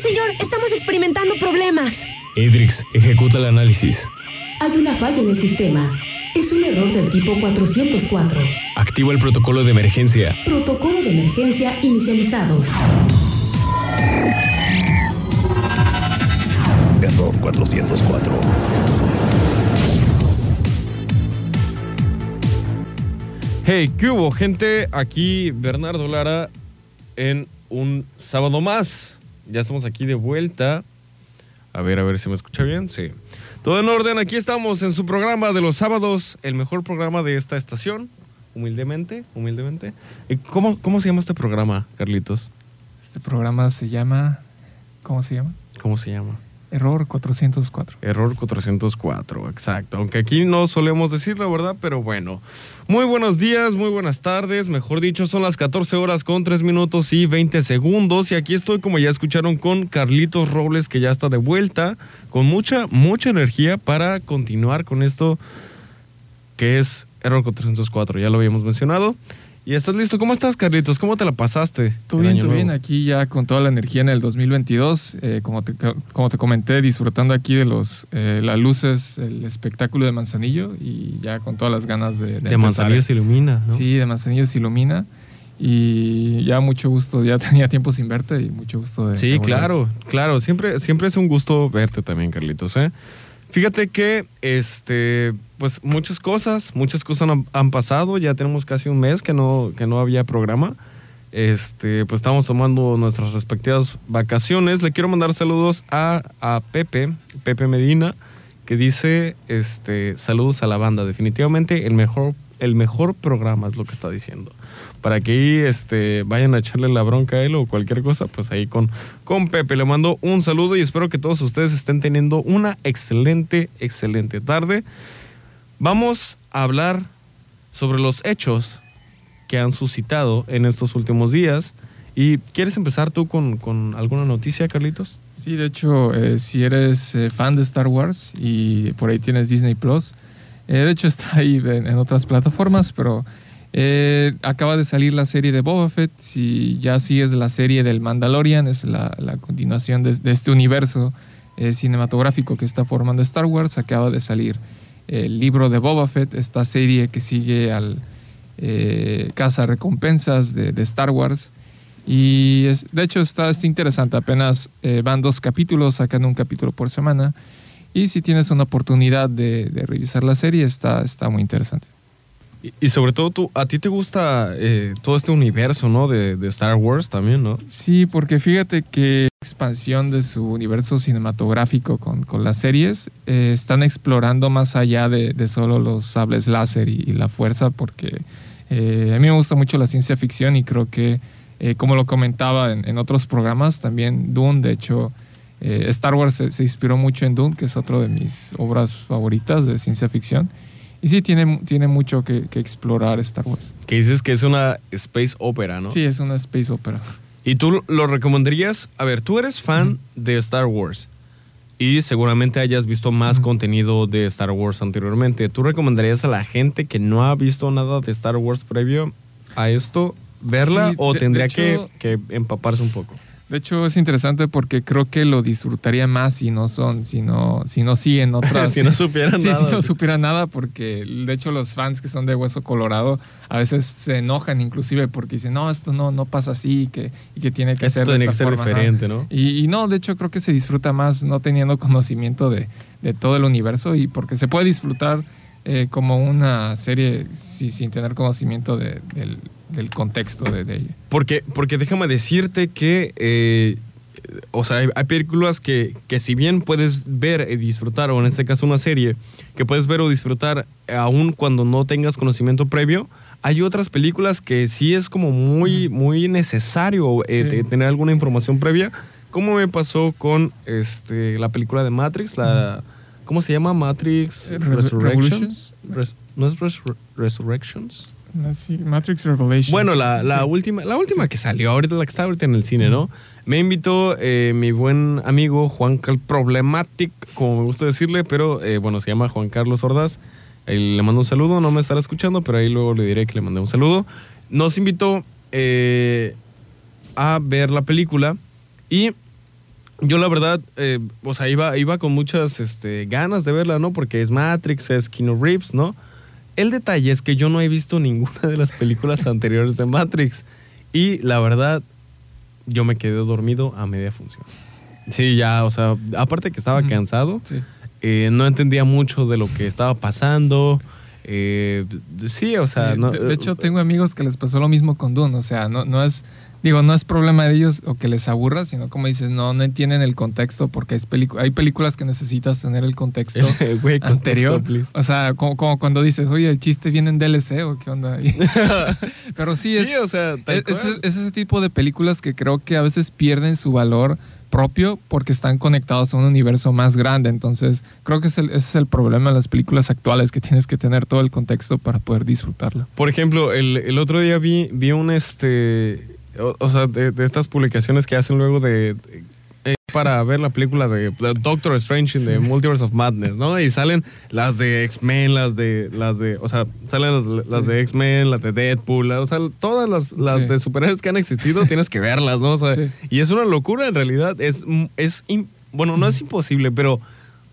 señor. Estamos experimentando problemas. Edrix, ejecuta el análisis. Hay una falla en el sistema. Es un error del tipo 404. Activa el protocolo de emergencia. Protocolo de emergencia inicializado. Error 404. Hey, ¿qué hubo, gente? Aquí Bernardo Lara en un sábado más. Ya estamos aquí de vuelta. A ver, a ver si me escucha bien. Sí. Todo en orden. Aquí estamos en su programa de los sábados, el mejor programa de esta estación. Humildemente, humildemente. ¿Y ¿Cómo, cómo se llama este programa, Carlitos? Este programa se llama. ¿Cómo se llama? ¿Cómo se llama? Error 404. Error 404, exacto. Aunque aquí no solemos decirlo, ¿verdad? Pero bueno. Muy buenos días, muy buenas tardes. Mejor dicho, son las 14 horas con 3 minutos y 20 segundos. Y aquí estoy, como ya escucharon, con Carlitos Robles, que ya está de vuelta, con mucha, mucha energía para continuar con esto que es Error 404. Ya lo habíamos mencionado. ¿Y estás listo? ¿Cómo estás, Carlitos? ¿Cómo te la pasaste? El bien, todo bien. Aquí ya con toda la energía en el 2022. eh, como, te, como te comenté, disfrutando aquí de los eh, las luces, el espectáculo de Manzanillo y ya con todas las ganas de. De empezar. Manzanillo se ilumina, ¿no? Sí, de Manzanillo se ilumina. Y ya mucho gusto, ya tenía tiempo sin verte y mucho gusto de. Sí, de claro, claro. Siempre, siempre es un gusto verte también, Carlitos. ¿eh? Fíjate que, este, pues muchas cosas, muchas cosas han, han pasado. Ya tenemos casi un mes que no, que no había programa. Este, pues estamos tomando nuestras respectivas vacaciones. Le quiero mandar saludos a, a Pepe, Pepe Medina, que dice, este, saludos a la banda. Definitivamente el mejor, el mejor programa es lo que está diciendo para que ahí este, vayan a echarle la bronca a él o cualquier cosa, pues ahí con, Pepe. Le mando un saludo y espero que todos ustedes estén teniendo una excelente, excelente tarde. Vamos a hablar sobre los hechos que han suscitado en estos últimos días. ¿Y quieres empezar tú con, con alguna noticia, Carlitos? Sí, de hecho, eh, si eres eh, fan de Star Wars y por ahí tienes Disney Plus, eh, de hecho está ahí en, en otras plataformas, pero eh, acaba de salir la serie de Boba Fett. Si ya sigues la serie del Mandalorian, es la, continuación de, este universo eh, cinematográfico que está formando Star Wars. Acaba de salir el libro de Boba Fett, esta serie que sigue al eh, Casa Recompensas de, Star Wars. Y es- de hecho está, interesante, apenas van dos capítulos, sacan un capítulo por semana. Y si tienes una oportunidad de, de revisar la serie, está, está muy interesante. Y, sobre todo, tú, a ti te gusta eh, todo este universo, ¿no? De, Star Wars también, ¿no? Sí, porque fíjate que expansión de su universo cinematográfico con, con las series eh, están explorando más allá de, solo los sables láser y, la fuerza, porque eh, a mí me gusta mucho la ciencia ficción y creo que, como lo comentaba en, otros programas, también Dune, de hecho, Star Wars se, se inspiró mucho en Dune, que es otra de mis obras favoritas de ciencia ficción. Y sí, tiene, tiene mucho que, que explorar Star Wars. Que dices que es una space opera, ¿no? Sí, es una space opera. ¿Y tú lo recomendarías? A ver, tú eres fan de Star Wars y seguramente hayas visto más contenido de Star Wars anteriormente. ¿Tú recomendarías a la gente que no ha visto nada de Star Wars previo a esto verla Sí, o de- tendría de hecho- que, que empaparse un poco? De hecho, es interesante porque creo que lo disfrutaría más si no son, si no, si no siguen otras. si no supieran Sí, nada. si no supieran nada, porque de hecho los fans que son de Hueso Colorado a veces se enojan inclusive porque dicen, no, esto no, no pasa así y que, y que tiene que Esto ser de tiene que esta ser forma, ajá. diferente, ¿no? Y, y no, de hecho creo que se disfruta más no teniendo conocimiento de, de todo el universo y porque se puede disfrutar eh, como una serie sí, sin tener conocimiento de- del, del contexto de, de ella. Porque, porque déjame decirte que, eh, o sea, hay, hay películas que, que si bien puedes ver y disfrutar, o en este caso una serie, que puedes ver o disfrutar aún cuando no tengas conocimiento previo, hay otras películas que sí es como muy, muy necesario eh, Sí. tener alguna información previa, como me pasó con este, la película de Matrix, la... ¿Cómo se llama? Matrix Eh, Re- Resurrections. Res- ¿No es Resur- Resurrections? Matrix Revelations. Bueno, la, la Sí. última, la última que salió, ahorita la que está ahorita en el cine, ¿no? Me invitó eh, mi buen amigo Juan Cal Problematic, como me gusta decirle, pero eh, bueno, se llama Juan Carlos Ordaz. Ahí le mando un saludo, no me estará escuchando, pero ahí luego le diré que le mandé un saludo. Nos invitó eh, a ver la película y yo la verdad, eh, o sea, iba, iba con muchas este, ganas de verla, ¿no? Porque es Matrix, es Keanu Reeves, ¿no? El detalle es que yo no he visto ninguna de las películas anteriores de Matrix. Y la verdad, yo me quedé dormido a media función. Sí, ya, o sea, aparte que estaba cansado, Sí. eh, no entendía mucho de lo que estaba pasando. eh, sí, o sea, Sí, no, de, de hecho, tengo amigos que les pasó lo mismo con Dune. O sea, no, no es, digo, no es problema de ellos o que les aburra, sino como dices, no, no entienden el contexto porque es hay películas que necesitas tener el contexto contexto, anterior. O sea, como, como cuando dices, oye, el chiste viene en DLC o qué onda. Pero sí, es, Sí, o sea, es ese tipo de películas que creo que a veces pierden su valor propio porque están conectados a un universo más grande. Entonces, creo que es el- ese es el problema de las películas actuales, que tienes que tener todo el contexto para poder disfrutarla. Por ejemplo, el, el otro día vi, vi un este. O, o sea, de, de estas publicaciones que hacen luego de. eh, para ver la película de Doctor Strange in the Multiverse of Madness, ¿no? Y salen las de X-Men, las de. las de. O sea, salen las, las Sí. de X-Men, las de Deadpool, o sea, todas las, las Sí. de superhéroes que han existido, tienes que verlas, ¿no? O sea, Sí. y es una locura en realidad. Es, es im- bueno, no es imposible, pero.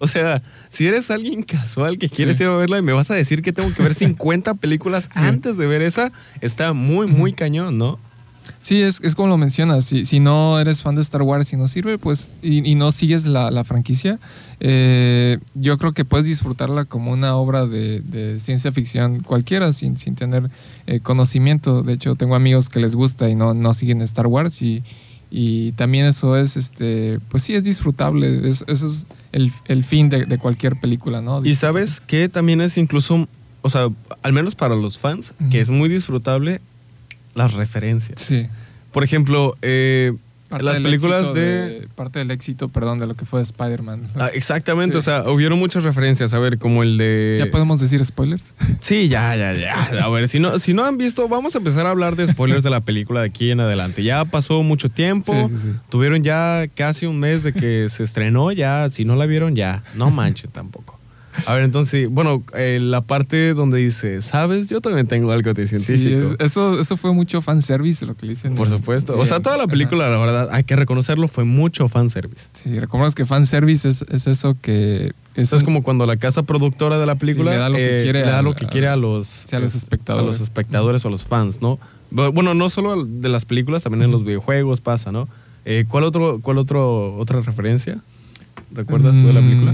O sea, si eres alguien casual que quieres Sí. ir a verla y me vas a decir que tengo que ver 50 películas antes de ver esa, está muy, muy cañón, ¿no? Sí, es, es como lo mencionas. Si, si no eres fan de Star Wars y no sirve, pues, y, y no sigues la, la franquicia, eh, yo creo que puedes disfrutarla como una obra de, de ciencia ficción cualquiera, sin, sin tener eh, conocimiento. De hecho, tengo amigos que les gusta y no, no siguen Star Wars y, y también eso es, este, pues sí, es disfrutable. Es, eso es el, el fin de, de cualquier película, ¿no? Y sabes que también es incluso, o sea, al menos para los fans, que es muy disfrutable las referencias. Sí. Por ejemplo, eh, las películas de... Parte del éxito, perdón, de lo que fue Spider-Man. Ah, exactamente, Sí. o sea, hubieron muchas referencias, a ver, como el de... ¿Ya podemos decir spoilers? Sí, ya, ya, ya. A ver, si no, si no han visto, vamos a empezar a hablar de spoilers de la película de aquí en adelante. Ya pasó mucho tiempo. Sí, sí, sí. Tuvieron ya casi un mes de que se estrenó. Ya, si no la vieron, ya. No manchen tampoco. A ver, entonces, bueno, eh, la parte donde dice, ¿sabes? Yo también tengo algo de Sí, científico. es- eso, eso fue mucho fanservice, lo que le dicen. Por supuesto. Sí, o sea, toda la ajá. película, la verdad, hay que reconocerlo, fue mucho fanservice. Sí, recordemos que fanservice es, es eso que... Es Eso es como cuando la casa productora de la película le da lo que eh, quiere le da a- lo que quiere a los, sí, a los espectadores. a los espectadores o a los fans, ¿no? Bu- Bueno, no solo de las películas, también en los videojuegos pasa, ¿no? Eh, ¿Cuál otro, cuál otro otra referencia recuerdas tú de la película?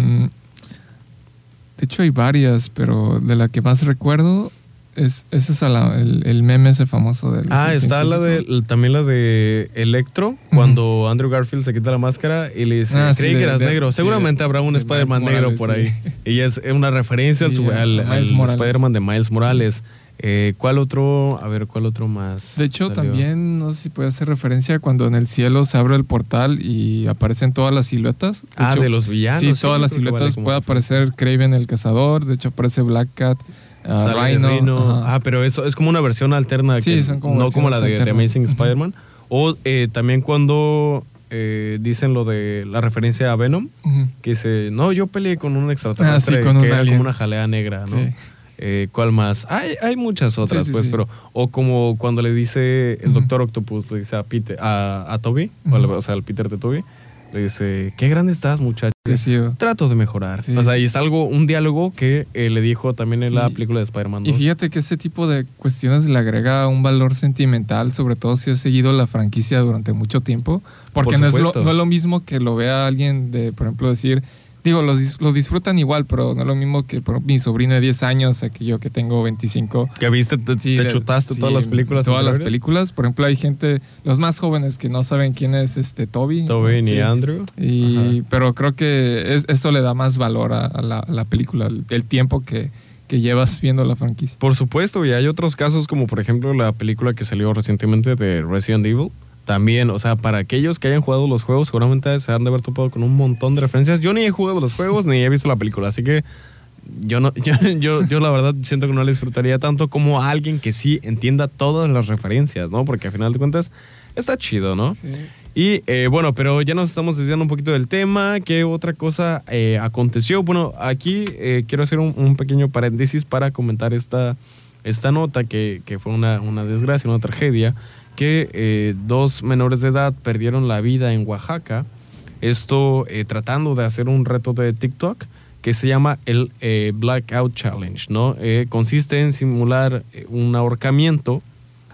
De hecho hay varias, pero de la que más recuerdo es, es esa la- el, el meme ese famoso del... Ah, está la de también la de Electro, cuando Andrew Garfield se quita la máscara y le dice, Ah, creí que eras negro. sí, Seguramente de- habrá un de Spider-Man negro por ahí. Y es una referencia al, al, al. Spider-Man de Miles Morales. Eh, ¿Cuál otro? A ver, ¿cuál otro más? De hecho, salió? también, no sé si puede hacer referencia cuando en el cielo se abre el portal y aparecen todas las siluetas. De Ah, hecho, de los villanos. Sí, sí, todas las vale siluetas como puede aparecer Craven el cazador, de hecho aparece Black Cat, Sale Rhino. Ah, pero eso es como una versión alterna. Sí, que son como no como la de. Amazing. Spider-Man. O eh, también cuando eh, dicen lo de la referencia a Venom, que dice, no, yo peleé con un extraterrestre Ah, sí, con que un era como una jalea negra, ¿no? Sí. Eh, ¿Cuál más? Hay, hay muchas otras, Sí, sí, pues, sí. pero... O como cuando le dice el. Doctor Octopus, le dice a Peter, a, a Toby, o, sea, al Peter de Toby, le dice, qué grande estás, muchacho. Trato de mejorar. O sea, y es algo, un diálogo que eh, le dijo también en la película de Spider-Man 2. Y fíjate que ese tipo de cuestiones le agrega un valor sentimental, sobre todo si has seguido la franquicia durante mucho tiempo, porque Por no es, lo, no es lo mismo que lo vea alguien de, por ejemplo, decir, digo, los, los disfrutan igual, pero no es lo mismo que por mi sobrino de 10 años, a que yo que tengo 25. Que viste, te, Sí, te le- chutaste sí, todas las películas. Todas las películas. Por ejemplo, hay gente, los más jóvenes que no saben quién es este Toby. Toby ni. Andrew. Y, pero creo que es- eso le da más valor a, a la, a la película, el, el tiempo que, que llevas viendo la franquicia. Por supuesto, y hay otros casos como por ejemplo la película que salió recientemente de Resident Evil. También, o sea, para aquellos que hayan jugado los juegos, seguramente se han de haber topado con un montón de referencias. Yo ni he jugado los juegos ni he visto la película, así que yo no, yo, yo, yo la verdad siento que no la disfrutaría tanto como alguien que sí entienda todas las referencias, ¿no? Porque al final de cuentas está chido, ¿no? Y eh, bueno, pero ya nos estamos desviando un poquito del tema. ¿Qué otra cosa eh, aconteció? Bueno, aquí eh, quiero hacer un, un pequeño paréntesis para comentar esta, esta nota que, que fue una, una desgracia, una tragedia, que eh, dos menores de edad perdieron la vida en Oaxaca Esto eh, tratando de hacer un reto de TikTok que se llama el eh, Blackout Challenge, ¿no? Eh, consiste en simular eh, un ahorcamiento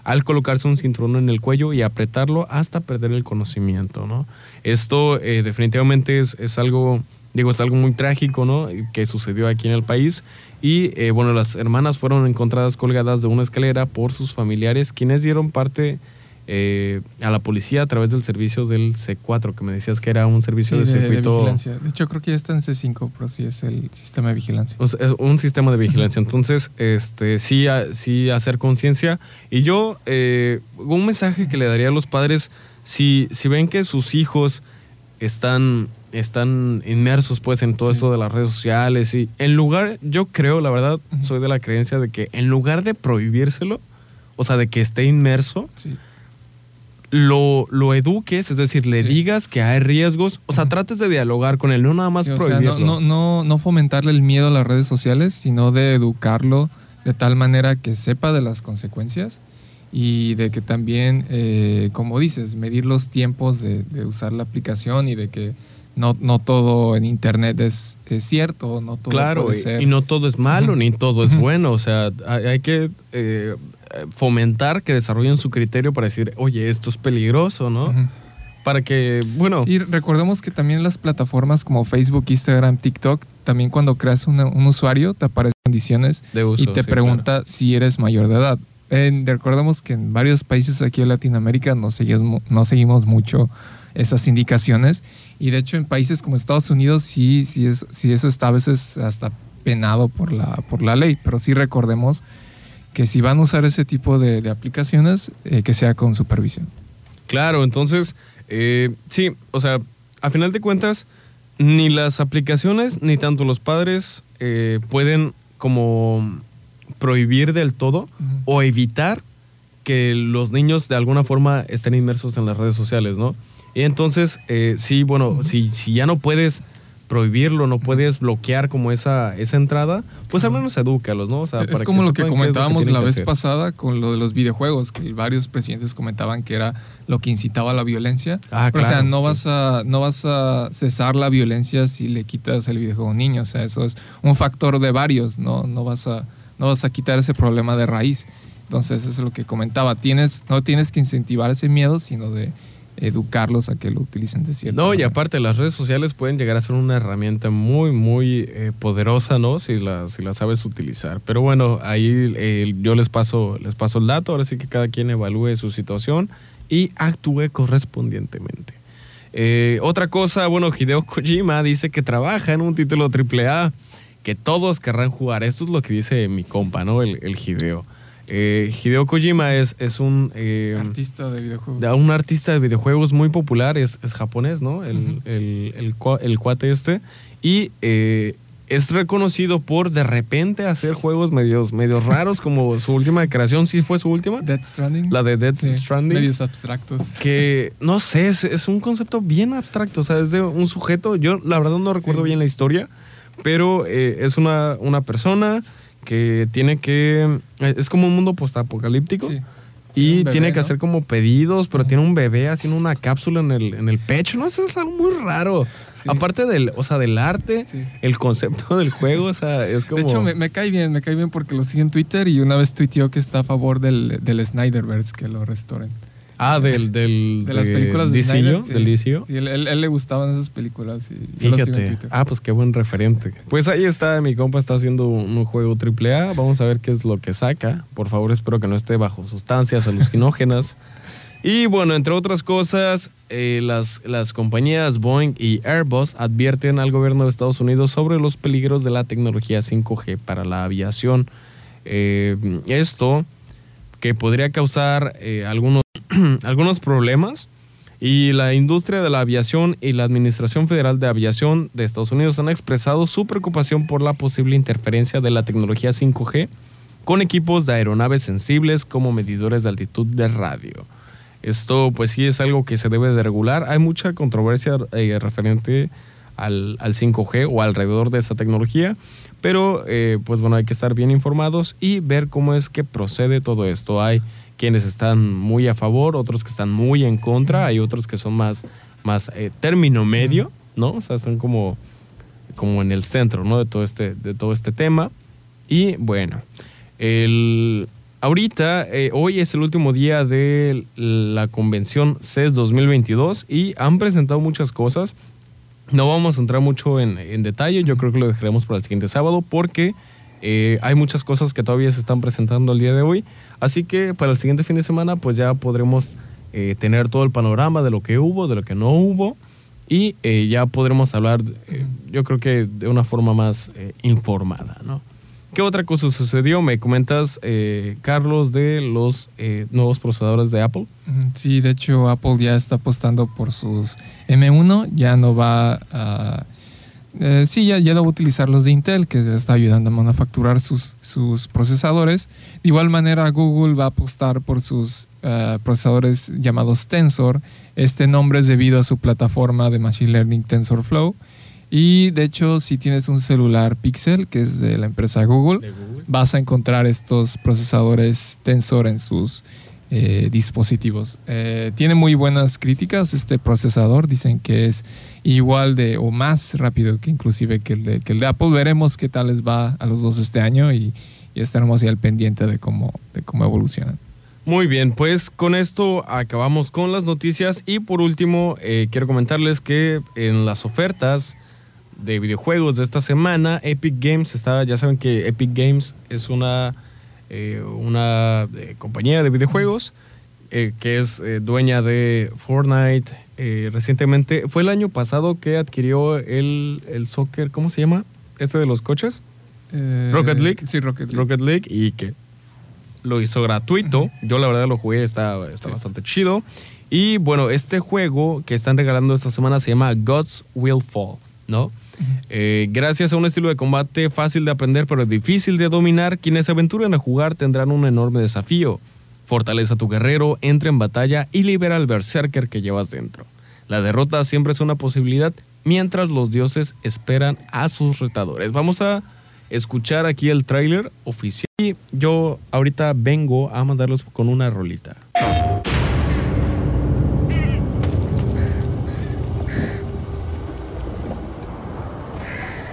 al colocarse un cinturón en el cuello y apretarlo hasta perder el conocimiento, ¿no? Esto eh, definitivamente es, es algo, digo, es algo muy trágico, ¿no? Que sucedió aquí en el país. Y eh, bueno, las hermanas fueron encontradas colgadas de una escalera por sus familiares, quienes dieron parte eh, a la policía a través del servicio del C4, que me decías que era un servicio Sí, de de, de circuito. vigilancia. De hecho, creo que ya está en C5, pero sí es el sistema de vigilancia. O sea, es un sistema de vigilancia. Entonces, este, sí, a- sí hacer conciencia. Y yo, eh, un mensaje que le daría a los padres, si, si ven que sus hijos están, están inmersos pues en todo Sí. esto de las redes sociales y en lugar, yo creo, la verdad, soy de la creencia de que en lugar de prohibírselo, o sea, de que esté inmerso, Sí. Lo, lo eduques, es decir, le Sí. digas que hay riesgos, o sea, trates de dialogar con él, no nada más Sí, o sea, prohibirlo. no, no, no, no fomentarle el miedo a las redes sociales, sino de educarlo de tal manera que sepa de las consecuencias y de que también, eh, como dices, medir los tiempos de, de usar la aplicación y de que no, no todo en Internet es, es cierto, no todo Claro, puede y, ser. y no todo es malo, ni todo es bueno. O sea, hay, hay que eh, fomentar que desarrollen su criterio para decir, oye, esto es peligroso, ¿no? Para que, bueno, Sí, recordemos que también las plataformas como Facebook, Instagram, TikTok, también cuando creas una- un usuario te aparecen condiciones de uso. y te sí, pregunta si eres mayor de edad. En- recordemos que en varios países aquí en Latinoamérica no seguimos, no seguimos mucho esas indicaciones y de hecho en países como Estados Unidos sí, sí, es, sí eso está a veces hasta penado por la, por la ley, pero sí recordemos que si van a usar ese tipo de, de aplicaciones, eh, que sea con supervisión. Claro, entonces, eh, sí, o sea, a final de cuentas, ni las aplicaciones ni tanto los padres eh, pueden como prohibir del todo o evitar que los niños de alguna forma estén inmersos en las redes sociales, ¿no? Y entonces, eh, sí, bueno, si, si ya no puedes prohibirlo, no puedes bloquear como esa, esa entrada, pues al menos edúcalos, ¿no? O sea, es para como lo que comentábamos la que vez hacer. pasada con lo de los videojuegos, que varios presidentes comentaban que era lo que incitaba a la violencia. Ah, Pero, o sea, claro, no sí. vas a no vas a cesar la violencia si le quitas el videojuego a un niño, o sea, eso es un factor de varios, no no vas a no vas a quitar ese problema de raíz. Entonces, eso es lo que comentaba, tienes no tienes que incentivar ese miedo, sino de educarlos a que lo utilicen de cierta No, y aparte las redes sociales pueden llegar a ser una herramienta muy, muy eh, poderosa, ¿no? Si la, si la sabes utilizar. Pero bueno, ahí eh, yo les paso, les paso el dato, ahora sí que cada quien evalúe su situación y actúe correspondientemente. Eh, otra cosa, bueno, Hideo Kojima dice que trabaja en un título AAA que todos querrán jugar. Esto es lo que dice mi compa, ¿no? El, el Hideo. Eh, Hideo Kojima es, es un... eh, artista de videojuegos. de un artista de videojuegos muy popular, es, es japonés, ¿no? El, el, el cua- el cuate este. Y eh, es reconocido por de repente hacer juegos medios, medios raros, como su última creación, sí fue su última. Death Stranding. La de Death Sí, Stranding. Medios abstractos. Que, no sé, es, es un concepto bien abstracto, o sea, es de un sujeto, yo la verdad no recuerdo Sí. bien la historia, pero es una, una persona que tiene que, es como un mundo postapocalíptico. Sí. Y bebé, tiene que ¿no? hacer como pedidos, pero tiene un bebé haciendo una cápsula en el, en el pecho. No, eso es algo muy raro. Sí. Aparte del, o sea, del arte, Sí. el concepto del juego, o sea, es como... De hecho, me, me cae bien, me cae bien porque lo sigue en Twitter y una vez tuiteó que está a favor del, del Snyderverse, que lo restauren. Ah, del... del De las películas de Snyder. sí. Del DCU. Sí, él, él- él le gustaban esas películas y yo lo sigo en Fíjate. Twitter. Ah, pues qué buen referente. Pues ahí está, mi compa está haciendo un, un juego AAA. Vamos a ver qué es lo que saca. Por favor, espero que no esté bajo sustancias alucinógenas. y bueno, entre otras cosas, eh, las, las compañías Boeing y Airbus advierten al gobierno de Estados Unidos sobre los peligros de la tecnología 5G para la aviación. Eh, esto que podría causar eh, algunos, algunos problemas y la industria de la aviación y la Administración Federal de Aviación de Estados Unidos han expresado su preocupación por la posible interferencia de la tecnología 5G con equipos de aeronaves sensibles como medidores de altitud de radio. Esto pues sí es algo que se debe de regular. Hay mucha controversia eh, referente al, al 5G o alrededor de esta tecnología, pero eh, pues bueno, hay que estar bien informados y ver cómo es que procede todo esto. Hay quienes están muy a favor, otros que están muy en contra, hay otros que son más más eh, término medio, ¿no? O sea, están como, como en el centro, ¿no? De todo este, de todo este tema. Y bueno, el, ahorita, eh, hoy es el último día de la convención CES 2022 y han presentado muchas cosas. No vamos a entrar mucho en, en detalle, yo creo que lo dejaremos para el siguiente sábado porque eh, hay muchas cosas que todavía se están presentando el día de hoy. Así que para el siguiente fin de semana pues ya podremos eh, tener todo el panorama de lo que hubo, de lo que no hubo y eh, ya podremos hablar, eh, yo creo que de una forma más eh, informada, ¿no? ¿Qué otra cosa sucedió? Me comentas, eh, Carlos, de los eh, nuevos procesadores de Apple. Sí, de hecho Apple ya está apostando por sus M1, ya no va a... eh, sí, ya, ya a utilizar los de Intel, que está ayudando a manufacturar sus, sus procesadores. De igual manera, Google va a apostar por sus eh, procesadores llamados Tensor. Este nombre es debido a su plataforma de Machine Learning TensorFlow. Y de hecho, si tienes un celular Pixel, que es de la empresa Google, vas a encontrar estos procesadores Tensor en sus eh, dispositivos. Eh, tiene muy buenas críticas este procesador, dicen que es igual de o más rápido que inclusive que el de, que el de Apple. Veremos qué tal les va a los dos este año y, estaremos ahí al pendiente de cómo, de cómo evolucionan. Muy bien, pues con esto acabamos con las noticias y por último eh, quiero comentarles que en las ofertas de videojuegos de esta semana, Epic Games está, ya saben que Epic Games es una, eh, una eh, compañía de videojuegos eh, que es dueña de Fortnite. Recientemente, fue el año pasado que adquirió el, el soccer, ¿cómo se llama? Este de los coches. Rocket League. Sí, Rocket League. Rocket League y que lo hizo gratuito. Yo la verdad lo jugué, está, está Sí. bastante chido. Y bueno, este juego que están regalando esta semana se llama Gods Will Fall, ¿no? Eh, gracias a un estilo de combate fácil de aprender pero difícil de dominar, quienes se aventuren a jugar tendrán un enorme desafío. Fortaleza a tu guerrero, entra en batalla y libera al berserker que llevas dentro. La derrota siempre es una posibilidad mientras los dioses esperan a sus retadores. Vamos a escuchar aquí el tráiler oficial y yo ahorita vengo a mandarlos con una rolita.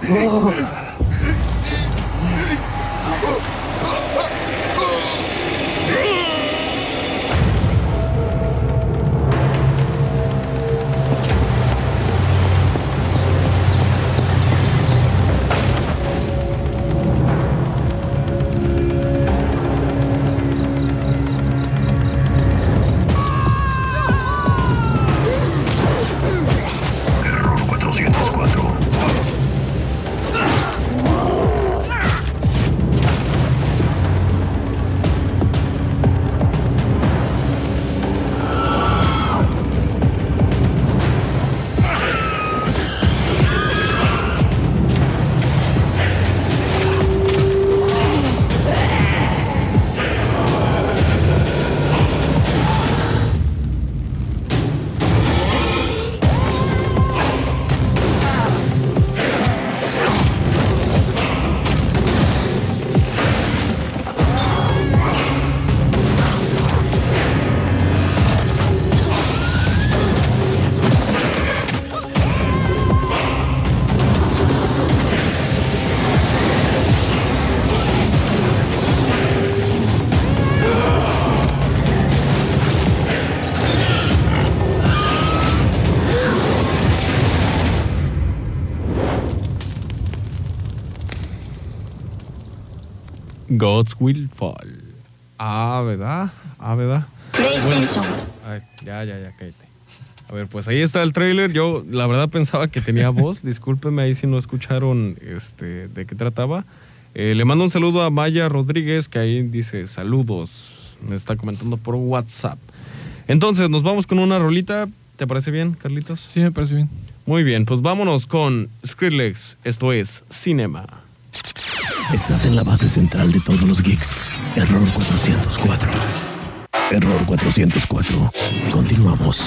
404. Gods Will Fall. Ah, ¿verdad? Ah, ¿verdad? PlayStation. Ay, ya, ya, ya, cállate. A ver, pues ahí está el tráiler. Yo, la verdad, pensaba que tenía voz. Discúlpenme ahí si no escucharon este, de qué trataba. Eh, le mando un saludo a Maya Rodríguez, que ahí dice saludos. Me está comentando por WhatsApp. Entonces, nos vamos con una rolita. ¿Te parece bien, Carlitos? Sí, me parece bien. Muy bien, pues vámonos con Skrillex. Esto es Cinema. Estás en la base central de todos los geeks. Error 404. Error 404. Continuamos.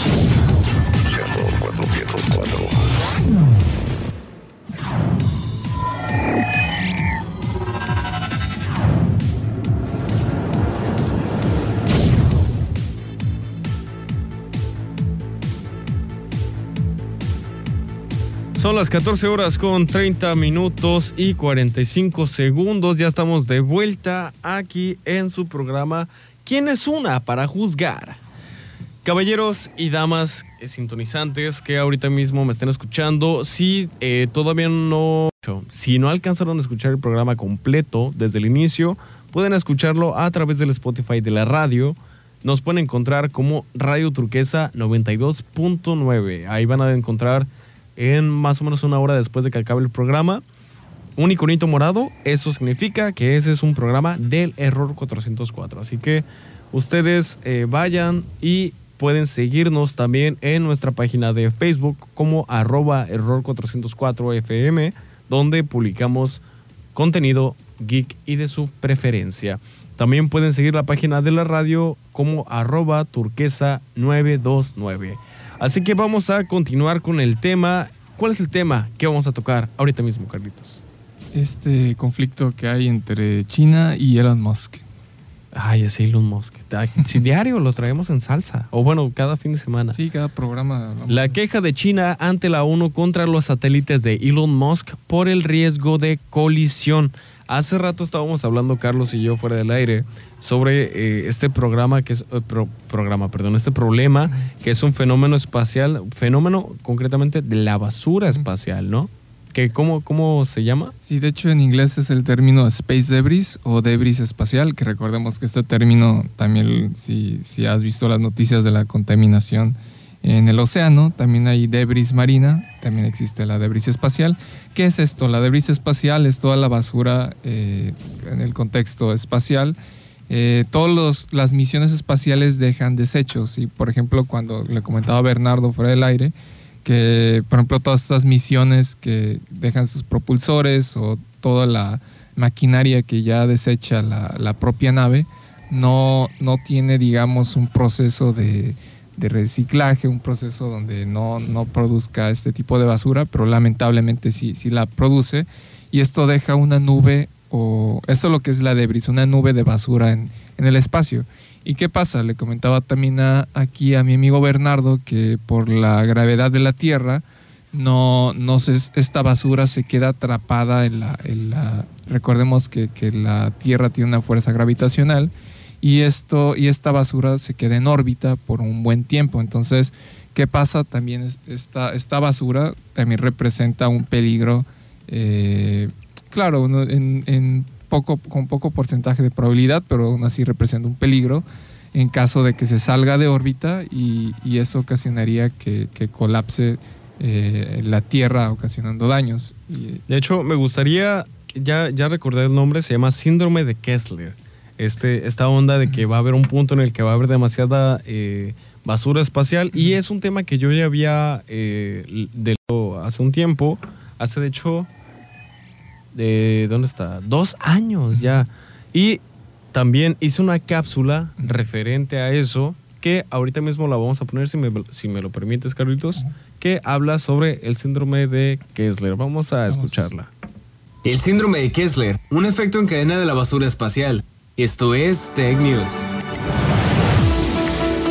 Son las 14 horas con 30 minutos y 45 segundos. Ya estamos de vuelta aquí en su programa ¿Quién es una para juzgar? Caballeros y damas eh, sintonizantes que ahorita mismo me estén escuchando, si eh, todavía no, si no alcanzaron a escuchar el programa completo desde el inicio, pueden escucharlo a través del Spotify de la radio. Nos pueden encontrar como Radio Turquesa 92.9. Ahí van a encontrar en más o menos una hora después de que acabe el programa un iconito morado. Eso significa que ese es un programa del error 404. Así que ustedes eh, vayan y pueden seguirnos también en nuestra página de Facebook como arroba error 404 FM, donde publicamos contenido geek y de su preferencia. También pueden seguir la página de la radio como arroba turquesa 929. Así que vamos a continuar con el tema. ¿Cuál es el tema que vamos a tocar ahorita mismo, Carlitos? Este conflicto que hay entre China y Elon Musk. Ay, ese Elon Musk. Si diario lo traemos en salsa. O bueno, cada fin de semana. Sí, cada programa. La queja de China ante la ONU contra los satélites de Elon Musk por el riesgo de colisión. Hace rato estábamos hablando, Carlos y yo, fuera del aire, sobre eh, este programa que es eh, programa, perdón, este problema que es un fenómeno espacial, fenómeno concretamente de la basura espacial, ¿no? ¿Qué, cómo, ¿Cómo se llama? Sí, de hecho en inglés es el término space debris o debris espacial, que recordemos que este término también, si, si has visto las noticias de la contaminación en el océano, también hay debris marina, también existe la debris espacial. ¿Qué es esto? La debris espacial es toda la basura eh, en el contexto espacial. Eh, todas las misiones espaciales dejan desechos y por ejemplo cuando le comentaba a Bernardo fuera del aire, que, por ejemplo, todas estas misiones que dejan sus propulsores o toda la maquinaria que ya desecha la, propia nave, no, no tiene, digamos, un proceso de, reciclaje, un proceso donde no, no, produzca este tipo de basura, pero lamentablemente sí, sí la produce. Y esto deja una nube, o eso es lo que es la debris, una nube de basura en, en el espacio. ¿Y qué pasa? Le comentaba también aquí a mi amigo Bernardo que por la gravedad de la Tierra, no, no se, esta basura se queda atrapada en la... la recordemos que, la Tierra tiene una fuerza gravitacional y, esto, y esta basura se queda en órbita por un buen tiempo. Entonces, ¿qué pasa? También esta, esta basura también representa un peligro, eh, claro, en, poco, con poco porcentaje de probabilidad, pero aún así representa un peligro en caso de que se salga de órbita y, eso ocasionaría que, colapse eh, la Tierra ocasionando daños. de hecho, me gustaría, ya, ya recordé el nombre, se llama síndrome de Kessler. Este, esta onda de que va a haber un punto en el que va a haber demasiada eh, basura espacial y es un tema que yo ya había eh, de hace un tiempo, hace de hecho de, ¿dónde está? Dos años ya. Y también hice una cápsula referente a eso, que ahorita mismo la vamos a poner, si me, si me lo permites, Carlitos, que habla sobre el síndrome de Kessler. Vamos a escucharla. El síndrome de Kessler, un efecto en cadena de la basura espacial. Esto es Tech News.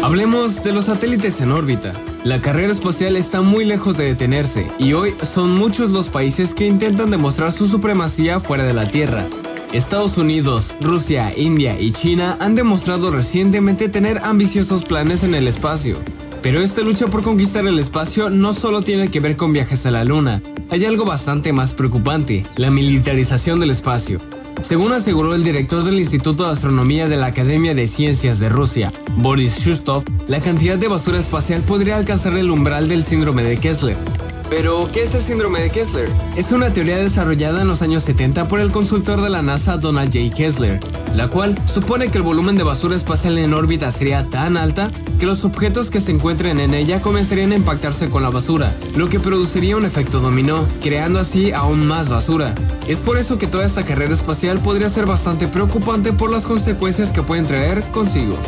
Hablemos de los satélites en órbita. La carrera espacial está muy lejos de detenerse y hoy son muchos los países que intentan demostrar su supremacía fuera de la Tierra. Estados Unidos, Rusia, India y China han demostrado recientemente tener ambiciosos planes en el espacio. Pero esta lucha por conquistar el espacio no solo tiene que ver con viajes a la Luna, hay algo bastante más preocupante, la militarización del espacio. Según aseguró el director del Instituto de Astronomía de la Academia de Ciencias de Rusia, Boris Shustov, la cantidad de basura espacial podría alcanzar el umbral del síndrome de Kessler. Pero, ¿qué es el síndrome de Kessler? Es una teoría desarrollada en los años 70 por el consultor de la NASA Donald J. Kessler, la cual supone que el volumen de basura espacial en órbita sería tan alta que los objetos que se encuentren en ella comenzarían a impactarse con la basura, lo que produciría un efecto dominó, creando así aún más basura. Es por eso que toda esta carrera espacial podría ser bastante preocupante por las consecuencias que pueden traer consigo.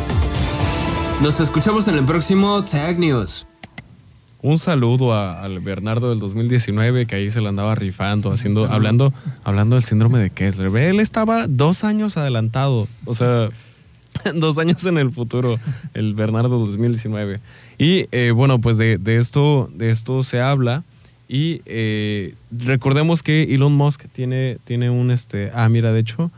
Nos escuchamos en el próximo Tag News. Un saludo al Bernardo del 2019 que ahí se lo andaba rifando, haciendo, hablando, hablando del síndrome de Kessler. Él estaba dos años adelantado, o sea, dos años en el futuro, el Bernardo del 2019. Y eh, bueno, pues de, esto, de esto se habla Y eh, recordemos que Elon Musk tiene, tiene un este. Ah, mira, de hecho.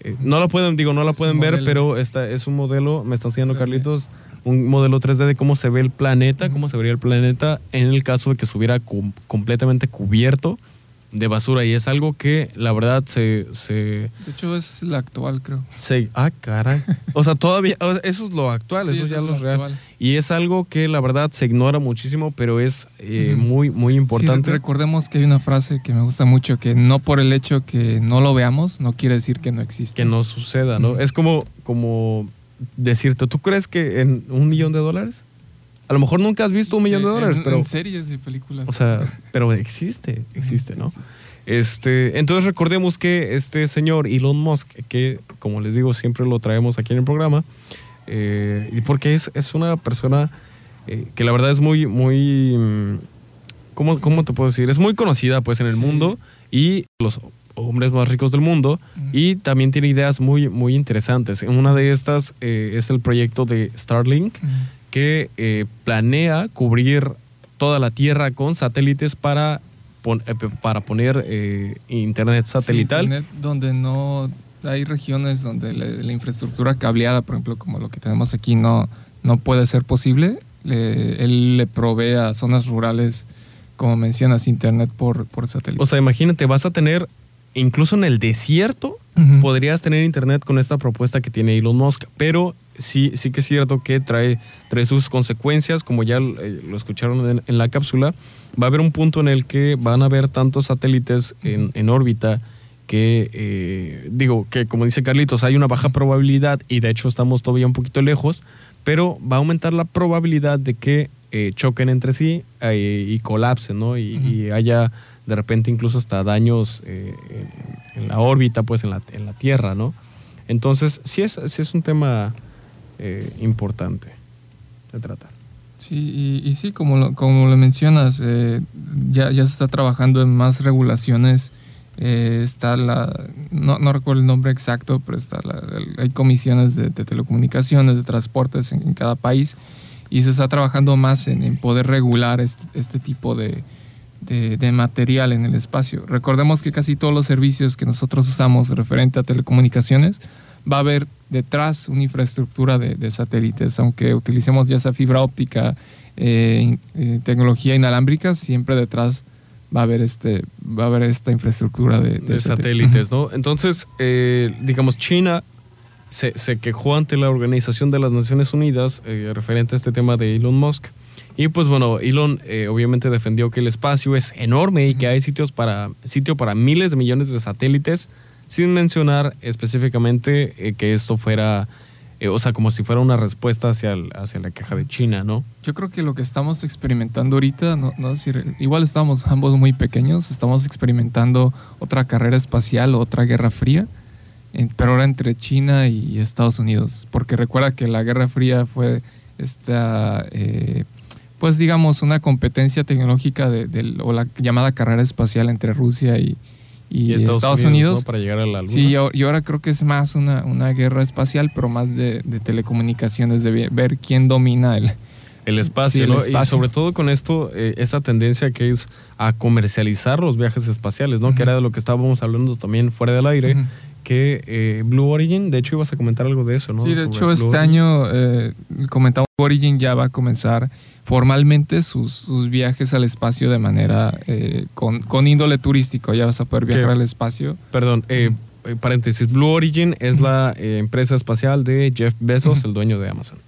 eh, no la pueden, digo, no la pueden ver, modelo. pero esta es un modelo, me está enseñando 3D. Carlitos, un modelo 3D de cómo se ve el planeta, cómo se vería el planeta en el caso de que estuviera cu- completamente cubierto de basura. Y es algo que la verdad se, se, De hecho, es la actual, creo. se- ah, caray. O sea, todavía, eso es lo actual, Sí, eso esa ya es lo real. actual. Y es algo que la verdad se ignora muchísimo, pero es eh, muy, muy Sí, importante. recordemos que hay una frase que me gusta mucho, que no por el hecho que no lo veamos, no quiere decir que no existe. que no suceda, ¿no? Es como, como decirte, ¿tú crees que en un millón de dólares? A lo mejor nunca has visto un millón de dólares, en, pero, en series y películas. o sea, pero existe, existe, ¿no? Existe. Este, entonces recordemos que este señor Elon Musk, que como les digo, siempre lo traemos aquí en el programa, eh, y porque es, es una persona eh, que la verdad es muy, muy, mm, ¿cómo, ¿cómo te puedo decir? Es muy conocida pues en el Sí. mundo y los hombres más ricos del mundo y también tiene ideas muy, muy interesantes. Una de estas eh, es el proyecto de Starlink que eh, planea cubrir toda la Tierra con satélites para, pon- eh, para poner eh, internet satelital. Sí, internet donde no hay regiones donde la, la infraestructura cableada, por ejemplo, como lo que tenemos aquí, no, no puede ser posible. Le- él le provee a zonas rurales, como mencionas, internet por, por satélite. O sea, imagínate, vas a tener, incluso en el desierto, podrías tener internet con esta propuesta que tiene Elon Musk, pero sí, sí que es cierto que trae, trae sus consecuencias, como ya eh, lo escucharon en, en la cápsula, va a haber un punto en el que van a haber tantos satélites en, en órbita que, eh, digo, que como dice Carlitos, hay una baja probabilidad y de hecho estamos todavía un poquito lejos, pero va a aumentar la probabilidad de que eh, choquen entre sí eh, y colapsen, ¿no? Y, y haya de repente incluso hasta daños eh, en, la órbita, pues en la, en la Tierra, ¿no? Entonces, sí es, sí es un tema eh, importante de tratar. Sí, y, y sí, como lo, como lo mencionas, eh, ya, ya se está trabajando en más regulaciones. está la, no, no recuerdo el nombre exacto, pero está hay comisiones de, telecomunicaciones, de transportes en, en cada país, y se está trabajando más en, en poder regular este, este tipo de, de- de material en el espacio. Recordemos que casi todos los servicios que nosotros usamos referente a telecomunicaciones va a haber detrás una infraestructura de, de satélites, aunque utilicemos ya sea fibra óptica, eh, eh, tecnología inalámbrica, siempre detrás va a haber este, va a haber esta infraestructura de, satélites, ¿no? Entonces, eh, digamos, China se, se quejó ante la Organización de las Naciones Unidas referente a este tema de Elon Musk. Y pues bueno, Elon eh, obviamente defendió que el espacio es enorme y que hay sitios para, sitio para miles de millones de satélites, sin mencionar específicamente eh, que esto fuera, eh, o sea, como si fuera una respuesta hacia, el- hacia la queja de China, ¿no? Yo creo que lo que estamos experimentando ahorita, no, no si igual estamos ambos muy pequeños, estamos experimentando otra carrera espacial, otra guerra fría, pero ahora entre China y Estados Unidos, porque recuerda que la guerra fría fue esta, eh, pues digamos, una competencia tecnológica de, del- o la llamada carrera espacial entre Rusia y, y Estados, Unidos. ¿no? Para llegar a la luna. Sí, y ahor- y ahora creo que es más una, una guerra espacial, pero más de, de telecomunicaciones, de ve- ver quién domina el, El espacio, Sí, el ¿no? Y sobre todo con esto, eh, esta tendencia que es a comercializar los viajes espaciales, ¿no? Que era de lo que estábamos hablando también fuera del aire. Que eh, Blue Origin, de hecho ibas a comentar algo de eso, ¿no? Sí, de Sobre hecho Blue este Origin. año eh, comentamos Origin ya va a comenzar formalmente sus, sus viajes al espacio de manera eh, con, con índole turístico. Ya vas a poder viajar ¿Qué? al espacio. Perdón, eh, eh, paréntesis, Blue Origin es la eh, empresa espacial de Jeff Bezos, el dueño de Amazon.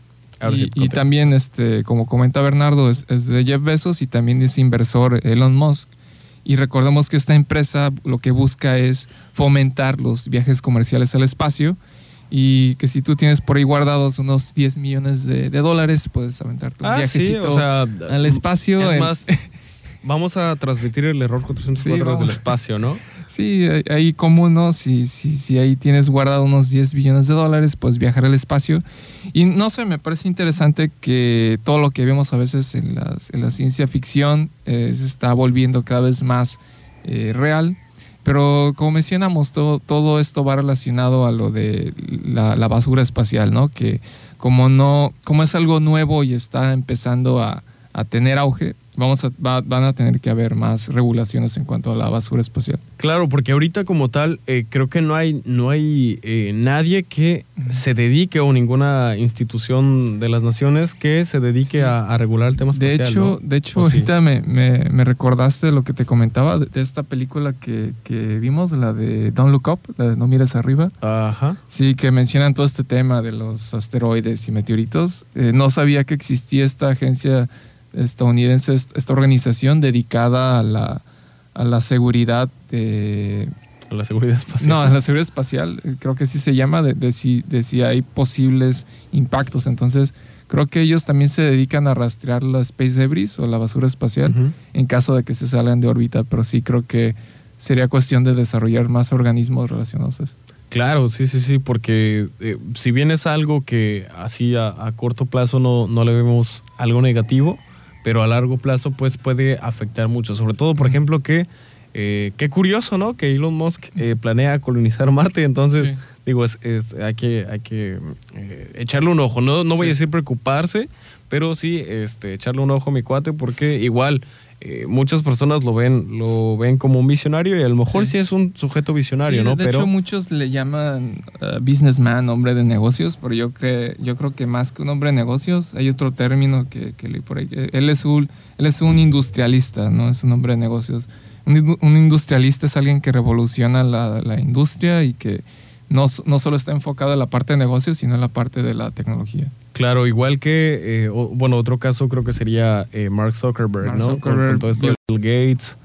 Ahora Y, sí, y continúa. también, este, como comenta Bernardo, es, es de Jeff Bezos y también es inversor Elon Musk. Y recordemos que esta empresa lo que busca es fomentar los viajes comerciales al espacio y que si tú tienes por ahí guardados unos 10 millones de, de dólares, puedes aventarte un Ah, sí, viajecito o sea, al espacio. Es en- más, vamos a transmitir el error 404 desde el vamos. espacio, ¿no? Sí, ahí- común, ¿no? Si, si, si ahí tienes guardado unos 10 billones de dólares, pues viajar al espacio. Y no sé, me parece interesante que todo lo que vemos a veces en la ciencia ficción eh, se está volviendo cada vez más eh, real. Pero como mencionamos, todo, todo esto va relacionado a lo de la, la basura espacial, ¿no? Que como no, como es algo nuevo y está empezando a, a tener auge, vamos a, va- van a tener que haber más regulaciones en cuanto a la basura espacial. Claro, porque ahorita como tal, eh, creo que no hay, no hay eh, nadie que se dedique o ninguna institución de las naciones que se dedique a, a regular el tema De hecho, ¿no? de hecho ahorita me, me- me recordaste lo que te comentaba de, de esta película que, que vimos, la de Don't Look Up, la de No Mires Arriba. Ajá. Sí, que mencionan todo este tema de los asteroides y meteoritos. Eh, no sabía que existía esta agencia estadounidense, est- esta organización dedicada a la, a la seguridad de... A la seguridad espacial. No, a la seguridad espacial, eh, creo que sí se llama, de, de si, de si hay posibles impactos. Entonces, creo que ellos también se dedican a rastrear la space debris o la basura espacial en caso de que se salgan de órbita, pero sí creo que sería cuestión de desarrollar más organismos relacionados a eso. Claro, sí, sí, sí, porque eh, si bien es algo que así a, a corto plazo no, no le vemos algo negativo, pero a largo plazo pues puede afectar mucho. Sobre todo, por ejemplo, que eh, qué curioso, ¿no? Que Elon Musk eh, planea colonizar Marte, entonces Sí. digo, es, es- hay que, hay que eh, echarle un ojo. No, no voy a decir preocuparse, pero sí este, echarle un ojo a mi cuate porque igual eh, muchas personas lo ven, lo ven como un visionario y a lo mejor sí, Sí. es un sujeto visionario, Sí, ¿no? De pero hecho, muchos le llaman uh, businessman, hombre de negocios, pero yo, cre- yo creo que más que un hombre de negocios, hay otro término que, que leí por ahí. Él es, un, él es un industrialista, no es un hombre de negocios. Un, un industrialista es alguien que revoluciona la, la industria y que no, no solo está enfocado en la parte de negocios, sino en la parte de la tecnología. Claro, igual que, eh, o- bueno, otro caso creo que sería eh, Mark Zuckerberg, Mark ¿no? Zuckerberg, con todo esto de Bill- Gates.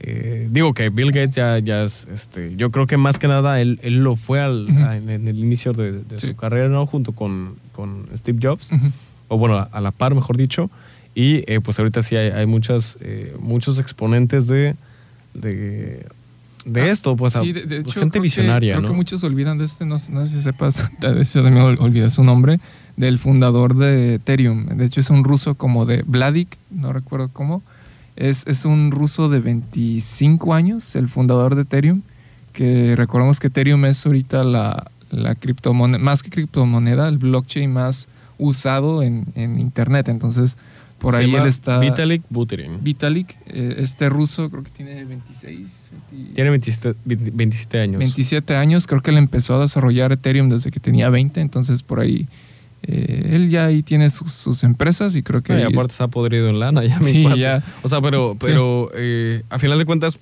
Eh, digo que Bill Gates ya, ya es, este, yo creo que más que nada él, él lo fue al, a- en, en el inicio de, de Sí. su carrera, ¿no? Junto con, con Steve Jobs, o bueno, a, a la par, mejor dicho. Y eh, pues ahorita sí hay, hay muchas, eh, muchos exponentes de, de, de Ah, esto, pues, a- Sí, de, de pues, hecho, gente creo que- visionaria, creo ¿no? que muchos olvidan de este, no, sé- no sé si sepas, ol- olvidé su nombre, del fundador de Ethereum. De hecho, es un ruso como de Vladik, no recuerdo cómo. Es, es un ruso de 25 años, el fundador de Ethereum, que recordemos que Ethereum es ahorita la, la criptomoneda, más que criptomoneda, el blockchain más usado en, en Internet. Entonces, por Se ahí él está... Vitalik Buterin. Vitalik, eh, este ruso creo que tiene 26, 20 Tiene 27, 27 años. 27 años, creo que él empezó a desarrollar Ethereum desde que tenía 20, entonces por ahí eh, él ya ahí tiene sus, sus empresas y creo que... No, y aparte está podrido en lana ya Sí, ya. O sea, pero, Sí. pero eh, a final de cuentas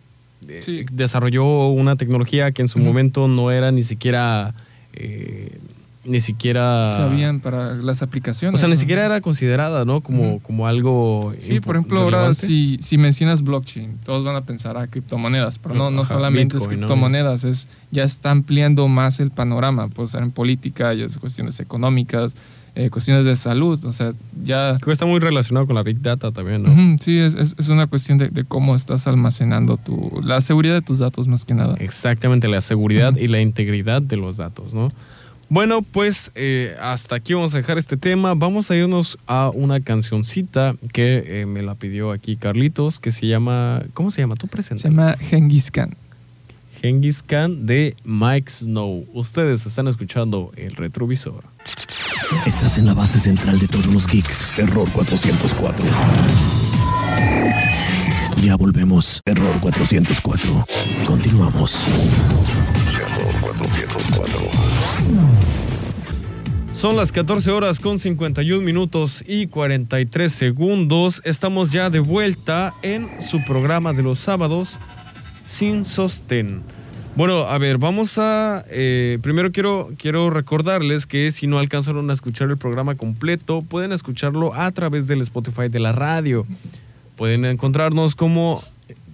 eh, Sí. desarrolló una tecnología que en su momento no era ni siquiera eh, ni siquiera sabían para las aplicaciones. o sea, ni ¿no? siquiera era considerada, ¿no? Como, como algo Sí, por ejemplo, ahora si, si mencionas blockchain, todos van a pensar a criptomonedas, pero no, no Ajá, solamente es criptomonedas, es, ya está ampliando más el panorama, puede ser en política, ya es cuestiones económicas, eh, cuestiones de salud, o sea, ya... Creo que está muy relacionado con la Big Data también, ¿no? Sí, es, es, es una cuestión de, de cómo estás almacenando tu, la seguridad de tus datos más que nada. Exactamente, la seguridad y la integridad de los datos, ¿no? Bueno, pues eh, hasta aquí vamos a dejar este tema. Vamos a irnos a una cancioncita que eh, me la pidió aquí Carlitos, que se llama. ¿Cómo se llama? Tú Se presenta. llama Genghis Khan. Genghis Khan de Mike Snow. Ustedes están escuchando el retrovisor. Estás en la base central de todos los geeks. Error 404. Ya volvemos. Error 404. Continuamos. Error 404. Son las 14 horas con 51 minutos y 43 segundos. Estamos ya de vuelta en su programa de los sábados sin sostén. Bueno, a ver, vamos a... eh, primero quiero, quiero recordarles que si no alcanzaron a escuchar el programa completo, pueden escucharlo a través del Spotify de la radio. Pueden encontrarnos como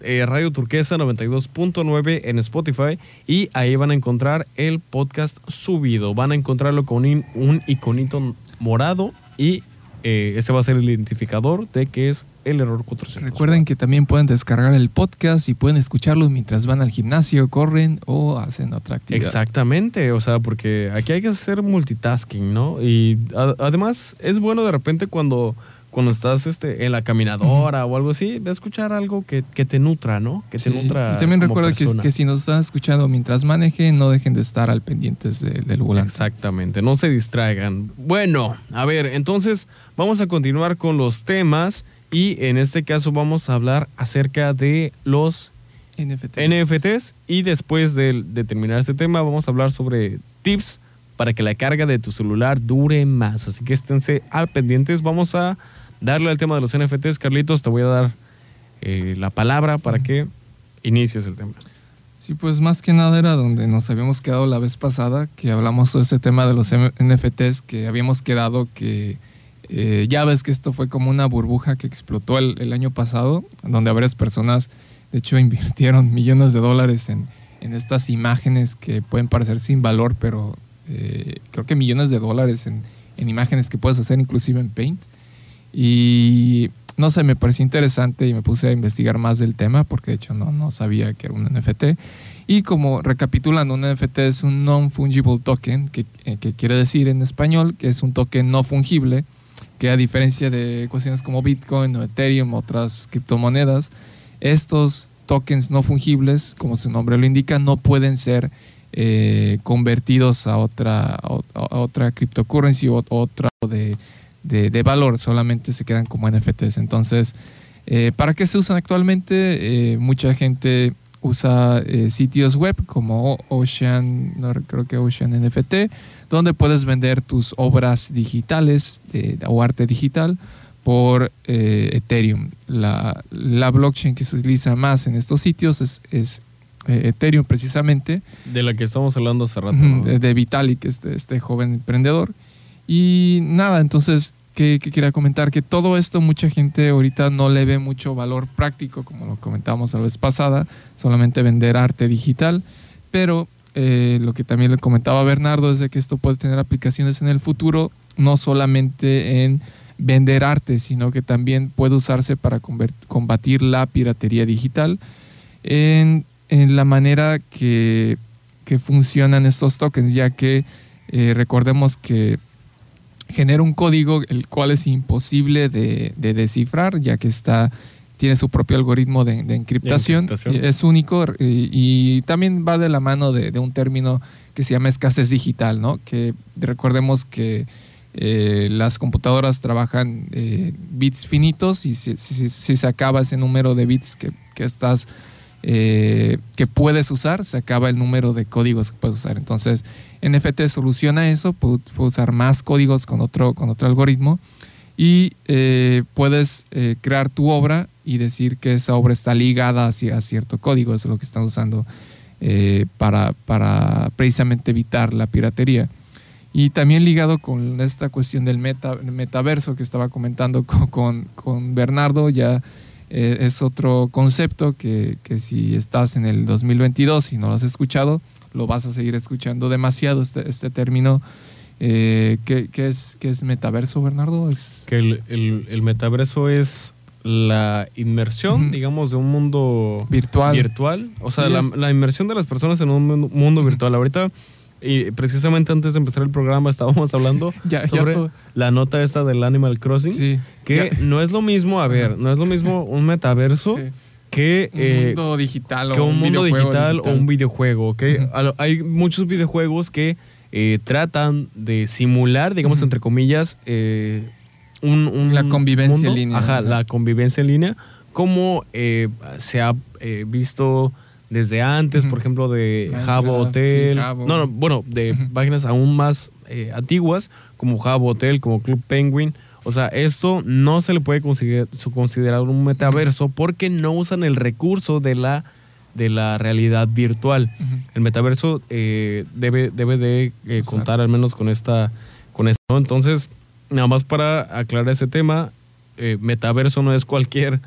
eh, Radio Turquesa 92.9 en Spotify y ahí van a encontrar el podcast subido. Van a encontrarlo con un, un iconito morado y eh, ese va a ser el identificador de que es el error 400. Recuerden que también pueden descargar el podcast y pueden escucharlo mientras van al gimnasio, corren o hacen otra actividad. Exactamente, o sea, porque aquí hay que hacer multitasking, ¿no? Y a- además es bueno de repente cuando, cuando estás este, en la caminadora o algo así, de escuchar algo que, que te nutra, ¿no? Que te Sí, nutra. Y también como recuerda que, que si nos están escuchando mientras manejen, no dejen de estar al pendientes de- del volante. Exactamente, no se distraigan. Bueno, a ver, entonces vamos a continuar con los temas Y en este caso vamos a hablar acerca de los NFTs. NFTs y después de, de terminar este tema vamos a hablar sobre tips para que la carga de tu celular dure más. Así que esténse al pendientes. Vamos a darle al tema de los NFTs. Carlitos, te voy a dar eh, la palabra para que inicies el tema. Sí, pues más que nada era donde nos habíamos quedado la vez pasada, que hablamos sobre ese tema de los NFTs, que habíamos quedado que eh, ya ves que esto fue como una burbuja que explotó el, el año pasado, donde varias personas, de hecho, invirtieron millones de dólares en, en estas imágenes que pueden parecer sin valor, pero eh, creo que millones de dólares en, en imágenes que puedes hacer inclusive en Paint. Y no sé, me pareció interesante y me puse a investigar más del tema porque de hecho no, no sabía que era un NFT. Y como recapitulando, un NFT es un non-fungible token, que, eh, que quiere decir en español que es un token no fungible, que a diferencia de cuestiones como Bitcoin o Ethereum, otras criptomonedas, estos tokens no fungibles, como su nombre lo indica, no pueden ser eh, convertidos a otra, a, otra cryptocurrency o otra de, de, de valor, solamente se quedan como NFTs. Entonces, eh, ¿para qué se usan actualmente? Eh, mucha gente usa eh, sitios web como Ocean, no, creo que Ocean NFT, donde puedes vender tus obras digitales de- o arte digital por eh, Ethereum. La, la blockchain que se utiliza más en estos sitios es, es, eh, Ethereum precisamente. De la que estamos hablando hace rato. De, de Vitalik, este, este joven emprendedor. Y nada, entonces, ¿qué, qué quería comentar? Que todo esto mucha gente ahorita no le ve mucho valor práctico, como lo comentamos la vez pasada, solamente vender arte digital, pero eh, lo que también le comentaba Bernardo es de que esto puede tener aplicaciones en el futuro, no solamente en vender arte, sino que también puede usarse para combatir la piratería digital en, la manera que, que funcionan estos tokens, ya que eh, recordemos que genera un código el cual es imposible de, de descifrar, ya que está tiene su propio algoritmo de, de encriptación, es único y, y también va de la mano de, de un término que se llama escasez digital, ¿no? Que recordemos que eh, las computadoras trabajan eh, bits finitos y si, si- si se acaba ese número de bits que, que estás eh, que puedes usar, se acaba el número de códigos que puedes usar. Entonces, NFT soluciona eso, puede, puede usar más códigos con otro, con otro algoritmo y eh, puedes eh, crear tu obra y decir que esa obra está ligada hacia cierto código, eso es lo que están usando eh, para, para precisamente evitar la piratería. Y también ligado con esta cuestión del meta, metaverso que estaba comentando con, con, con Bernardo, ya eh, es otro concepto que, que si estás en el 2022 y no lo has escuchado, lo vas a seguir escuchando demasiado este, este término. Eh, ¿qué, qué es, ¿Qué es metaverso, Bernardo? Es, Que el, el- el metaverso es la inmersión, digamos, de un mundo Virtual. virtual. O sea, la, inmersión de las personas en un mundo, mundo virtual. Ahorita, y precisamente antes de empezar el programa, estábamos hablando Ya- sobre la nota esta del Animal Crossing. sí, Que ya- no es lo mismo, a ver, no es lo mismo un metaverso sí. que, un eh, mundo digital que o un mundo videojuego digital, o un videojuego, ¿ok? A lo- Hay muchos videojuegos que eh, tratan de simular, digamos, entre comillas, eh, un, un La convivencia en línea, Ajá, la convivencia en línea, como eh, se ha eh, visto desde antes, por ejemplo, de Minecraft, Jabo Hotel. sí. No, no, bueno, de páginas aún más eh, antiguas, como Jabo Hotel, como Club Penguin. O sea, esto no se le puede considerar un metaverso porque no usan el recurso de la, de la realidad virtual. El metaverso eh, debe, debe de eh, contar al menos con esta, con esto. Entonces, nada más para aclarar ese tema, eh, metaverso no es cualquier,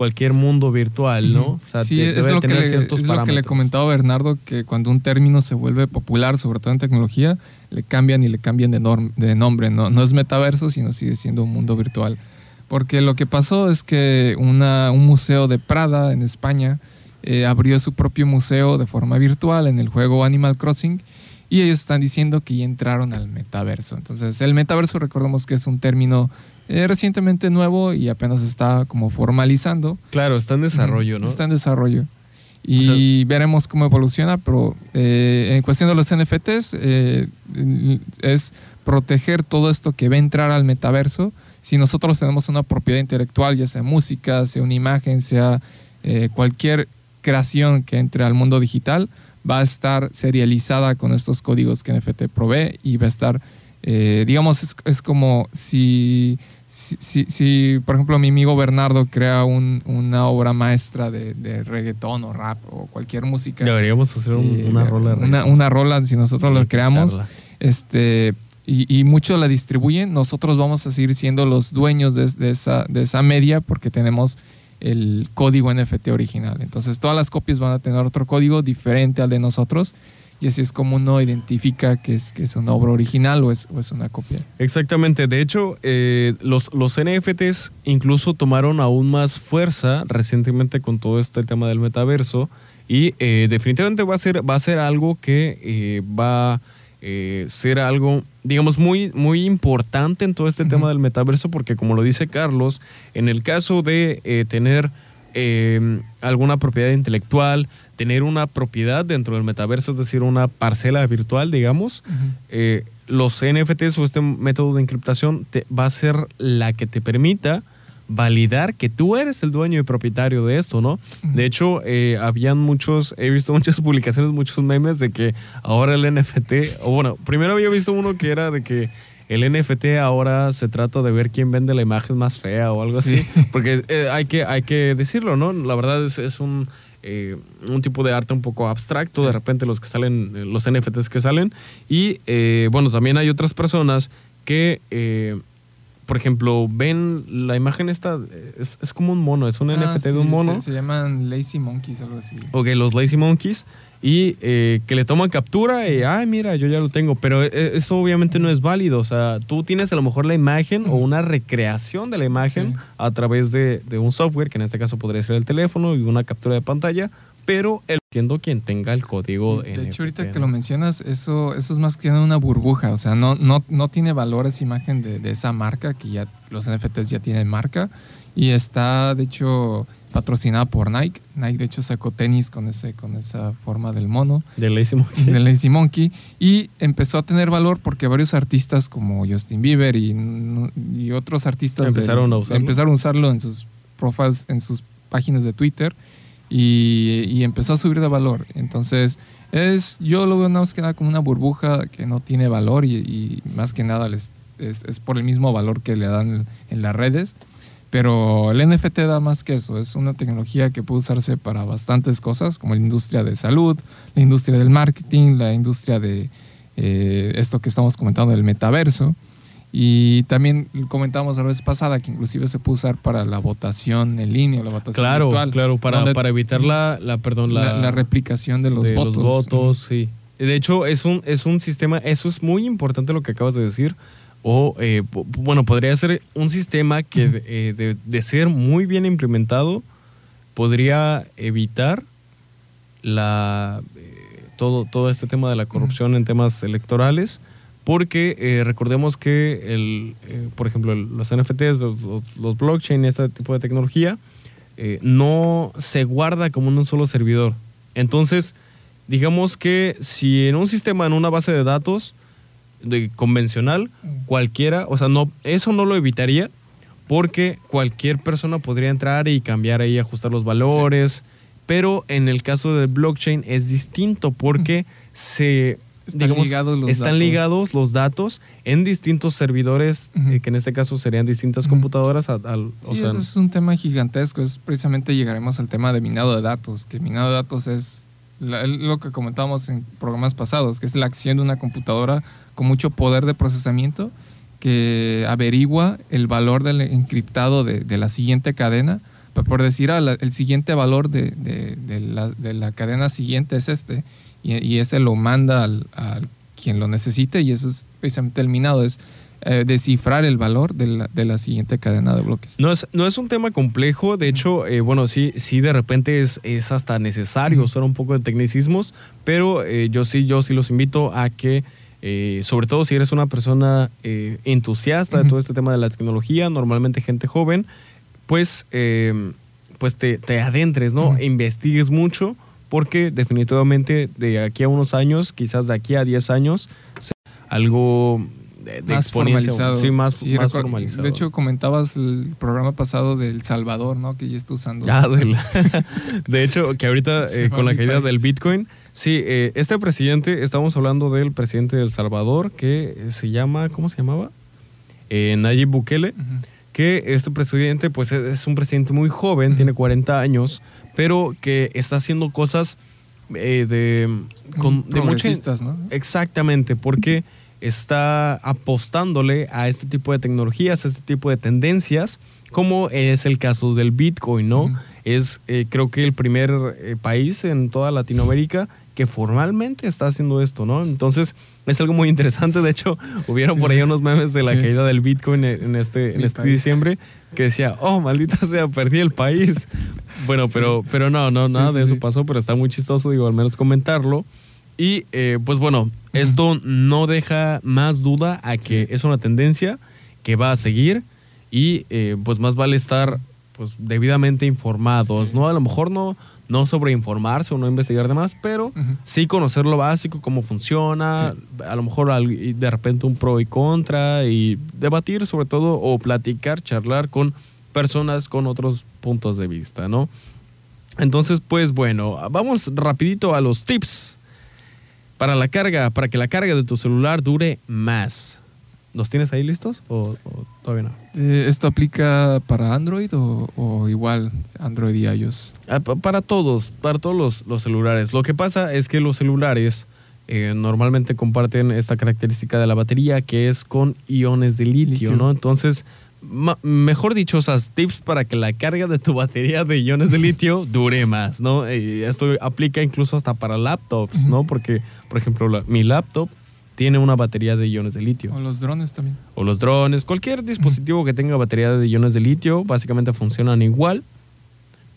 cualquier mundo virtual, ¿no? O sea, sí, te- es, lo que, le, es lo que le comentaba Bernardo, que cuando un término se vuelve popular, sobre todo en tecnología, le cambian y le cambian de, norm- de nombre. ¿no? no es metaverso, sino sigue siendo un mundo virtual. Porque lo que pasó es que una- un museo de Prada en España eh, abrió su propio museo de forma virtual en el juego Animal Crossing y ellos están diciendo que ya entraron al metaverso. Entonces, el metaverso, recordemos que es un término eh, recientemente nuevo y apenas está como formalizando. Claro, está en desarrollo, ¿no? Está en desarrollo. Y veremos cómo evoluciona, pero eh, en cuestión de los NFTs, eh, es proteger todo esto que va a entrar al metaverso si nosotros tenemos una propiedad intelectual, ya sea música, sea una imagen, sea eh, cualquier creación que entre al mundo digital, va a estar serializada con estos códigos que NFT provee y va a estar, digamos, es, es como si si, si, si, por ejemplo, mi amigo Bernardo crea un, una obra maestra de, de, reggaetón o rap o cualquier música. Deberíamos hacer sí, una rola. Una, una, rola, si nosotros la creamos, este, y, y muchos la distribuyen, nosotros vamos a seguir siendo los dueños de, de, esa, de esa media porque tenemos el código NFT original. Entonces, todas las copias van a tener otro código diferente al de nosotros y así es como uno identifica que es, que es una obra original o es, o es una copia. Exactamente, de hecho eh, los, los NFTs incluso tomaron aún más fuerza recientemente con todo este tema del metaverso y eh, definitivamente va a ser, va a ser algo que eh, va a ser algo, digamos, muy, muy importante en todo este uh -huh. tema del metaverso porque como lo dice Carlos, en el caso de tener... Alguna propiedad intelectual, tener una propiedad dentro del metaverso, es decir, una parcela virtual, digamos, uh -huh. eh, los NFTs o este método de encriptación te, va a ser la que te permita validar que tú eres el dueño y propietario de esto, ¿no? Uh -huh. De hecho, eh, habían muchos, he visto muchas publicaciones, muchos memes de que ahora el NFT, o bueno, primero había visto uno que era de que el NFT ahora se trata de ver quién vende la imagen más fea o algo sí. así. Porque eh, hay, que, hay que decirlo, ¿no? La verdad es, es un, eh, un tipo de arte un poco abstracto, sí. de repente los que salen, los NFTs que salen. Y eh, bueno, también hay otras personas que, eh, por ejemplo, ven la imagen esta, es, es como un mono, es un ah, NFT sí, de un mono. Se, se, llaman Lazy Monkeys algo así. Ok, los Lazy Monkeys y eh, que le toman captura y, ay, mira, yo ya lo tengo. Pero eh, eso obviamente no es válido. O sea, tú tienes a lo mejor la imagen o una recreación de la imagen sí. a través de, de, un software, que en este caso podría ser el teléfono y una captura de pantalla, pero entiendo quien tenga el código. Sí, de hecho, ahorita ¿no? que lo mencionas, eso, eso es más que una burbuja. O sea, no, no, no tiene valor esa imagen de, de esa marca, que ya los NFTs ya tienen marca. Y está, de hecho patrocinada por Nike. Nike de hecho sacó tenis con, ese, con esa forma del mono. Del Lazy Monkey. Del Lazy Monkey. Y empezó a tener valor porque varios artistas como Justin Bieber y, y otros artistas empezaron, de, a usarlo. empezaron a usarlo en sus profiles, en sus páginas de Twitter y, empezó a subir de valor. Entonces, es, yo lo veo más que nada como una burbuja que no tiene valor y, más que nada es, es, por el mismo valor que le dan en, en las redes. Pero el NFT da más que eso, es una tecnología que puede usarse para bastantes cosas, como la industria de salud, la industria del marketing, la industria de eh, esto que estamos comentando del metaverso. Y también comentamos la vez pasada que inclusive se puede usar para la votación en línea, la votación claro, virtual. Claro, para, para evitar la, la, perdón, la, la, la replicación de los de votos. Los votos, sí. De hecho, es un, es un sistema, eso es muy importante lo que acabas de decir, o eh, bueno, podría ser un sistema que uh -huh. eh, de, de, ser muy bien implementado podría evitar la eh, todo, todo este tema de la corrupción uh -huh. en temas electorales porque eh, recordemos que el, eh, por ejemplo el, los NFTs, los, los, blockchain, este tipo de tecnología eh, no se guarda como en un solo servidor. Entonces, digamos que si en un sistema, en una base de datos, de convencional, cualquiera, o sea, no, eso no lo evitaría porque cualquier persona podría entrar y cambiar ahí, ajustar los valores, sí. pero en el caso del blockchain es distinto porque se están, digamos, ligados, los están datos. ligados los datos en distintos servidores, uh -huh. eh, que en este caso serían distintas uh -huh. computadoras. Al, al, sí, o sea, eso es un tema gigantesco, es precisamente llegaremos al tema de minado de datos, que minado de datos es lo que comentábamos en programas pasados, que es la acción de una computadora con mucho poder de procesamiento que averigua el valor del encriptado de, de la siguiente cadena, por decir, ah, la, el siguiente valor de, de, de, la, de, la, cadena siguiente es este, y, y ese lo manda al, a quien lo necesite, y eso es precisamente el minado, es eh, descifrar el valor de la, de la, siguiente cadena de bloques. No es, no es un tema complejo, de hecho, eh, bueno, sí, sí de repente es, es hasta necesario usar un poco de tecnicismos, pero eh, yo sí, yo sí los invito a que, eh, sobre todo si eres una persona eh, entusiasta de todo este tema de la tecnología, normalmente gente joven, pues, eh, pues te, te, adentres, ¿no? Investigues mucho, porque definitivamente de aquí a unos años, quizás de aquí a 10 años, algo de, de más formalizado. Sí, más, Sí, más formalizado. De hecho, comentabas el programa pasado del Salvador, ¿no? Que ya está usando. Ya, del- de hecho, que ahorita eh, con la caída país. del Bitcoin, sí, eh, este presidente, estamos hablando del presidente de El Salvador, que eh, se llama, ¿cómo se llamaba? Eh, Nayib Bukele, que este presidente, pues es, es un presidente muy joven, tiene 40 años, pero que está haciendo cosas eh, de, con, de ¿no? Exactamente, porque está apostándole a este tipo de tecnologías, a este tipo de tendencias, como es el caso del Bitcoin, ¿no? Es eh, creo que el primer eh, país en toda Latinoamérica que formalmente está haciendo esto, ¿no? Entonces es algo muy interesante. De hecho, hubieron Sí. por ahí unos memes de la Sí. caída del Bitcoin en este, en este diciembre que decía, oh, maldita sea, perdí el país. Bueno, pero, pero no, no, Sí, nada sí, de eso sí. pasó, pero está muy chistoso, digo, al menos comentarlo. Y eh, pues bueno, esto no deja más duda a que es una tendencia que va a seguir y eh, pues más vale estar pues debidamente informados, Sí. ¿no? A lo mejor no, no sobreinformarse o no investigar de más, pero sí conocer lo básico, cómo funciona, a lo mejor de repente un pro y contra y debatir sobre todo o platicar, charlar con personas con otros puntos de vista, ¿no? Entonces, pues bueno, vamos rapidito a los tips para la carga, para que la carga de tu celular dure más. ¿Los tienes ahí listos o, o todavía no? Eh, ¿Esto aplica para Android o, o igual Android y iOS? Ah, pa- Para todos, para todos los, los celulares. Lo que pasa es que los celulares eh, normalmente comparten esta característica de la batería que es con iones de litio, Litio. ¿no? Entonces, mejor dicho, esas tips para que la carga de tu batería de iones de litio dure más, ¿no? Y esto aplica incluso hasta para laptops, ¿no? Porque, por ejemplo, la- mi laptop tiene una batería de iones de litio O los drones también. o los drones, cualquier dispositivo que tenga batería de iones de litio, básicamente funcionan igual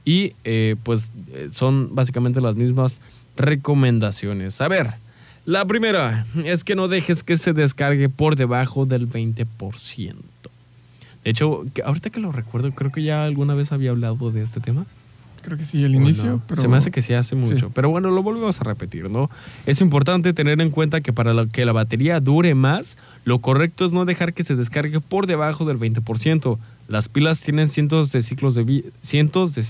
y eh, pues eh, son básicamente las mismas recomendaciones. A ver, la primera es que no dejes que se descargue por debajo del 20%. De hecho, ahorita que lo recuerdo, creo que ya alguna vez había hablado de este tema. Creo que sí, el ¿O inicio, pero... Se me hace que sí hace mucho. Sí. Pero bueno, lo volvemos a repetir, ¿no? Es importante tener en cuenta que para lo- que la batería dure más, lo correcto es no dejar que se descargue por debajo del 20%. Las pilas tienen cientos de ciclos de vida, cientos de,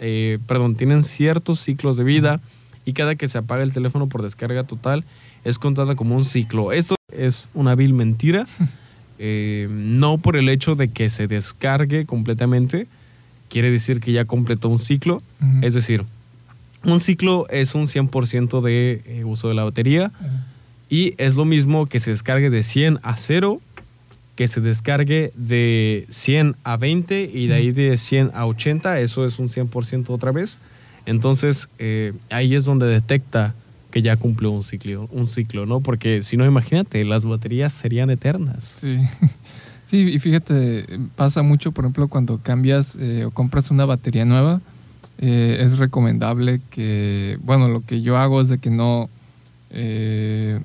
eh, perdón, tienen ciertos ciclos de vida y cada que se apaga el teléfono por descarga total es contada como un ciclo. Esto es una vil mentira. Eh, no por el hecho de que se descargue completamente, quiere decir que ya completó un ciclo. Ujú. Es decir, un ciclo es un 100% de eh, uso de la batería y es lo mismo que se descargue de 100 a 0, que se descargue de 100 a 20 y de ahí de 100 a 80, eso es un 100% otra vez. Entonces, eh, ahí es donde detecta que ya cumplió un ciclo, un ciclo, ¿no? Porque si no, imagínate, las baterías serían eternas. Sí. Sí, y fíjate, pasa mucho, por ejemplo, cuando cambias eh, o compras una batería nueva, eh, es recomendable que, bueno, lo que yo hago es de que no, eh,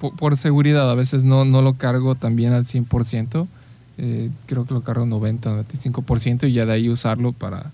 po- por, seguridad, a veces no, no lo cargo también al 100%, eh, creo que lo cargo 90, 95% y ya de ahí usarlo para...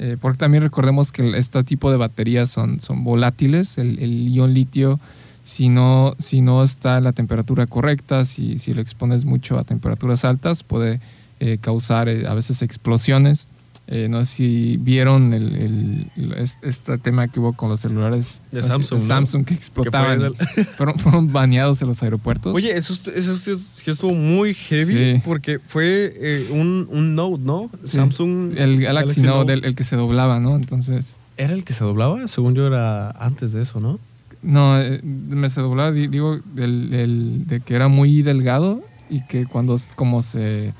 eh, porque también recordemos que este tipo de baterías son, son volátiles, el, el ion litio si no, si no está la temperatura correcta, si, si lo expones mucho a temperaturas altas, puede eh, causar eh, a veces explosiones. Eh, no sé si vieron el, el- el- es- este tema que hubo con los celulares De Samsung, ¿no? Samsung que explotaban. del- fueron, fueron baneados en los aeropuertos. Oye, eso, eso sí es- sí estuvo muy heavy Sí. porque fue eh, un, un Note, ¿no? Sí, Samsung. el Galaxy, Note, el, el que se doblaba, ¿no? Entonces, ¿Era el que se doblaba? Según yo era antes de eso, ¿no? No, eh, me se doblaba, di- digo, del, del- de que era muy delgado y que cuando como se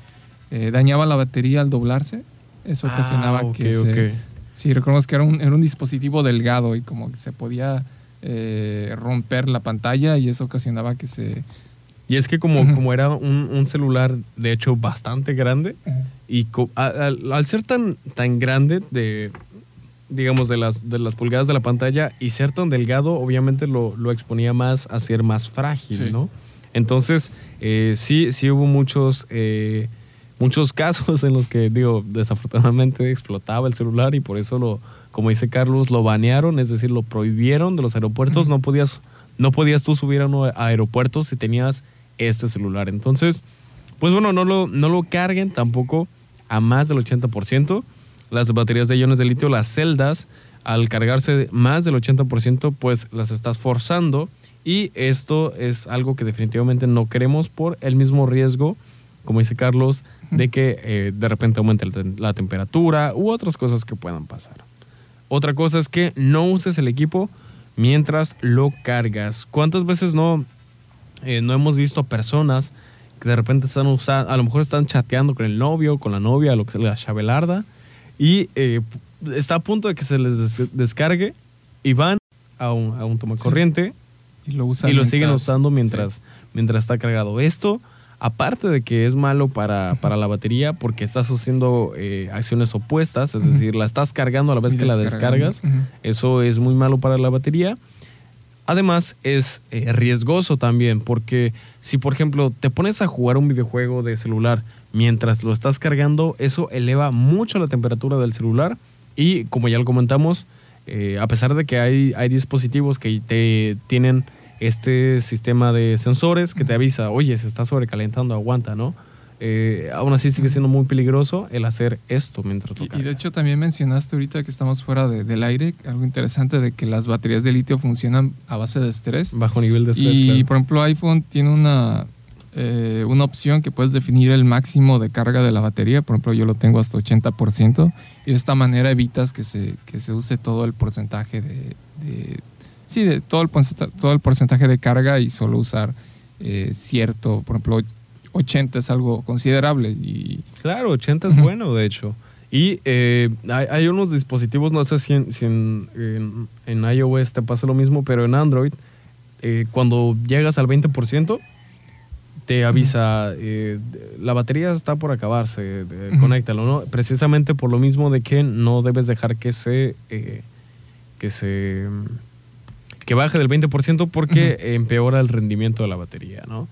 eh, dañaba la batería al doblarse, eso ocasionaba Ah, ok, que se, ok. Sí, recordemos que era un, era un dispositivo delgado y como que se podía eh, romper la pantalla y eso ocasionaba que se... Y es que como, como era un, un celular, de hecho, bastante grande, y co- al, al ser tan, tan grande de, digamos, de las, de las pulgadas de la pantalla y ser tan delgado, obviamente lo, lo exponía más a ser más frágil, Sí. ¿no? Entonces, eh, sí, sí hubo muchos, eh, muchos casos en los que, digo, desafortunadamente explotaba el celular y por eso lo, como dice Carlos, lo banearon, es decir, lo prohibieron de los aeropuertos, no podías, no podías tú subir a un aeropuerto si tenías este celular. Entonces, pues bueno, no lo, no lo carguen tampoco a más del 80%. Las baterías de iones de litio, las celdas, al cargarse más del 80%, pues las estás forzando y esto es algo que definitivamente no queremos por el mismo riesgo, como dice Carlos, de que eh, de repente aumente la, la temperatura u otras cosas que puedan pasar. Otra cosa es que no uses el equipo mientras lo cargas. ¿Cuántas veces no, eh, no hemos visto personas que de repente están usando, a lo mejor están chateando con el novio, con la novia, lo que sea, la chavelarda, y eh, está a punto de que se les des- descargue y van a un, a un toma Sí. corriente Y lo usan y lo siguen usando mientras, sí. mientras está cargado. Esto, aparte de que es malo para, para la batería, porque estás haciendo eh, acciones opuestas, es decir, la estás cargando a la vez Y que la descargas. Eso es muy malo para la batería. Además, es eh, riesgoso también, porque si, por ejemplo, te pones a jugar un videojuego de celular mientras lo estás cargando, eso eleva mucho la temperatura del celular. Y como ya lo comentamos, eh, a pesar de que hay, hay dispositivos que te tienen este sistema de sensores que te avisa, oye, se está sobrecalentando, aguanta, ¿no? Eh, aún así sigue siendo muy peligroso el hacer esto mientras lo Y, y de hecho también mencionaste ahorita que estamos fuera de- del aire, algo interesante de que las baterías de litio funcionan a base de estrés. Bajo nivel de estrés. Y claro. por ejemplo iPhone tiene una, eh, una opción que puedes definir el máximo de carga de la batería. Por ejemplo yo lo tengo hasta 80% y de esta manera evitas que se, que se use todo el porcentaje de... de- sí, de todo el, todo el porcentaje de carga y solo usar eh, cierto, por ejemplo 80 es algo considerable y Claro, 80 es bueno, de hecho. Y eh, hay, hay unos dispositivos, no sé si, en, si en- en- en iOS te pasa lo mismo, pero en Android, eh, cuando llegas al 20%, te avisa, eh, la batería está por acabarse, eh, conéctalo, ¿no? Precisamente por lo mismo de que no debes dejar que se, eh, que se, que baje del 20% porque empeora el rendimiento de la batería, ¿no?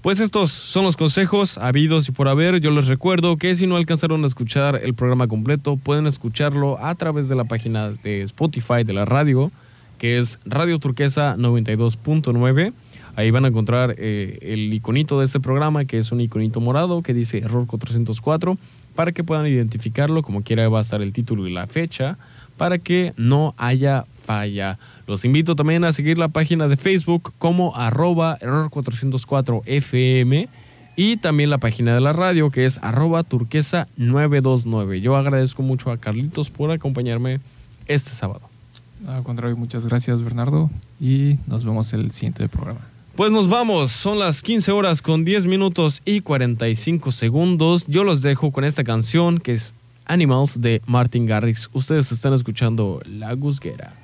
Pues estos son los consejos habidos y por haber. Yo les recuerdo que si no alcanzaron a escuchar el programa completo, pueden escucharlo a través de la página de Spotify de la radio, que es Radio Turquesa 92.9. Ahí van a encontrar eh, el iconito de este programa, que es un iconito morado que dice Error 404, para que puedan identificarlo. Como quiera va a estar el título y la fecha, para que no haya falla. Los invito también a seguir la página de Facebook como arroba error 404 FM y también la página de la radio que es arroba turquesa 929. Yo agradezco mucho a Carlitos por acompañarme este sábado. al contrario, muchas gracias Bernardo y nos vemos el siguiente programa. Pues nos vamos, son las 15 horas con 10 minutos y 45 segundos. Yo los dejo con esta canción que es Animals de Martin Garrix. Ustedes están escuchando La Gusguera.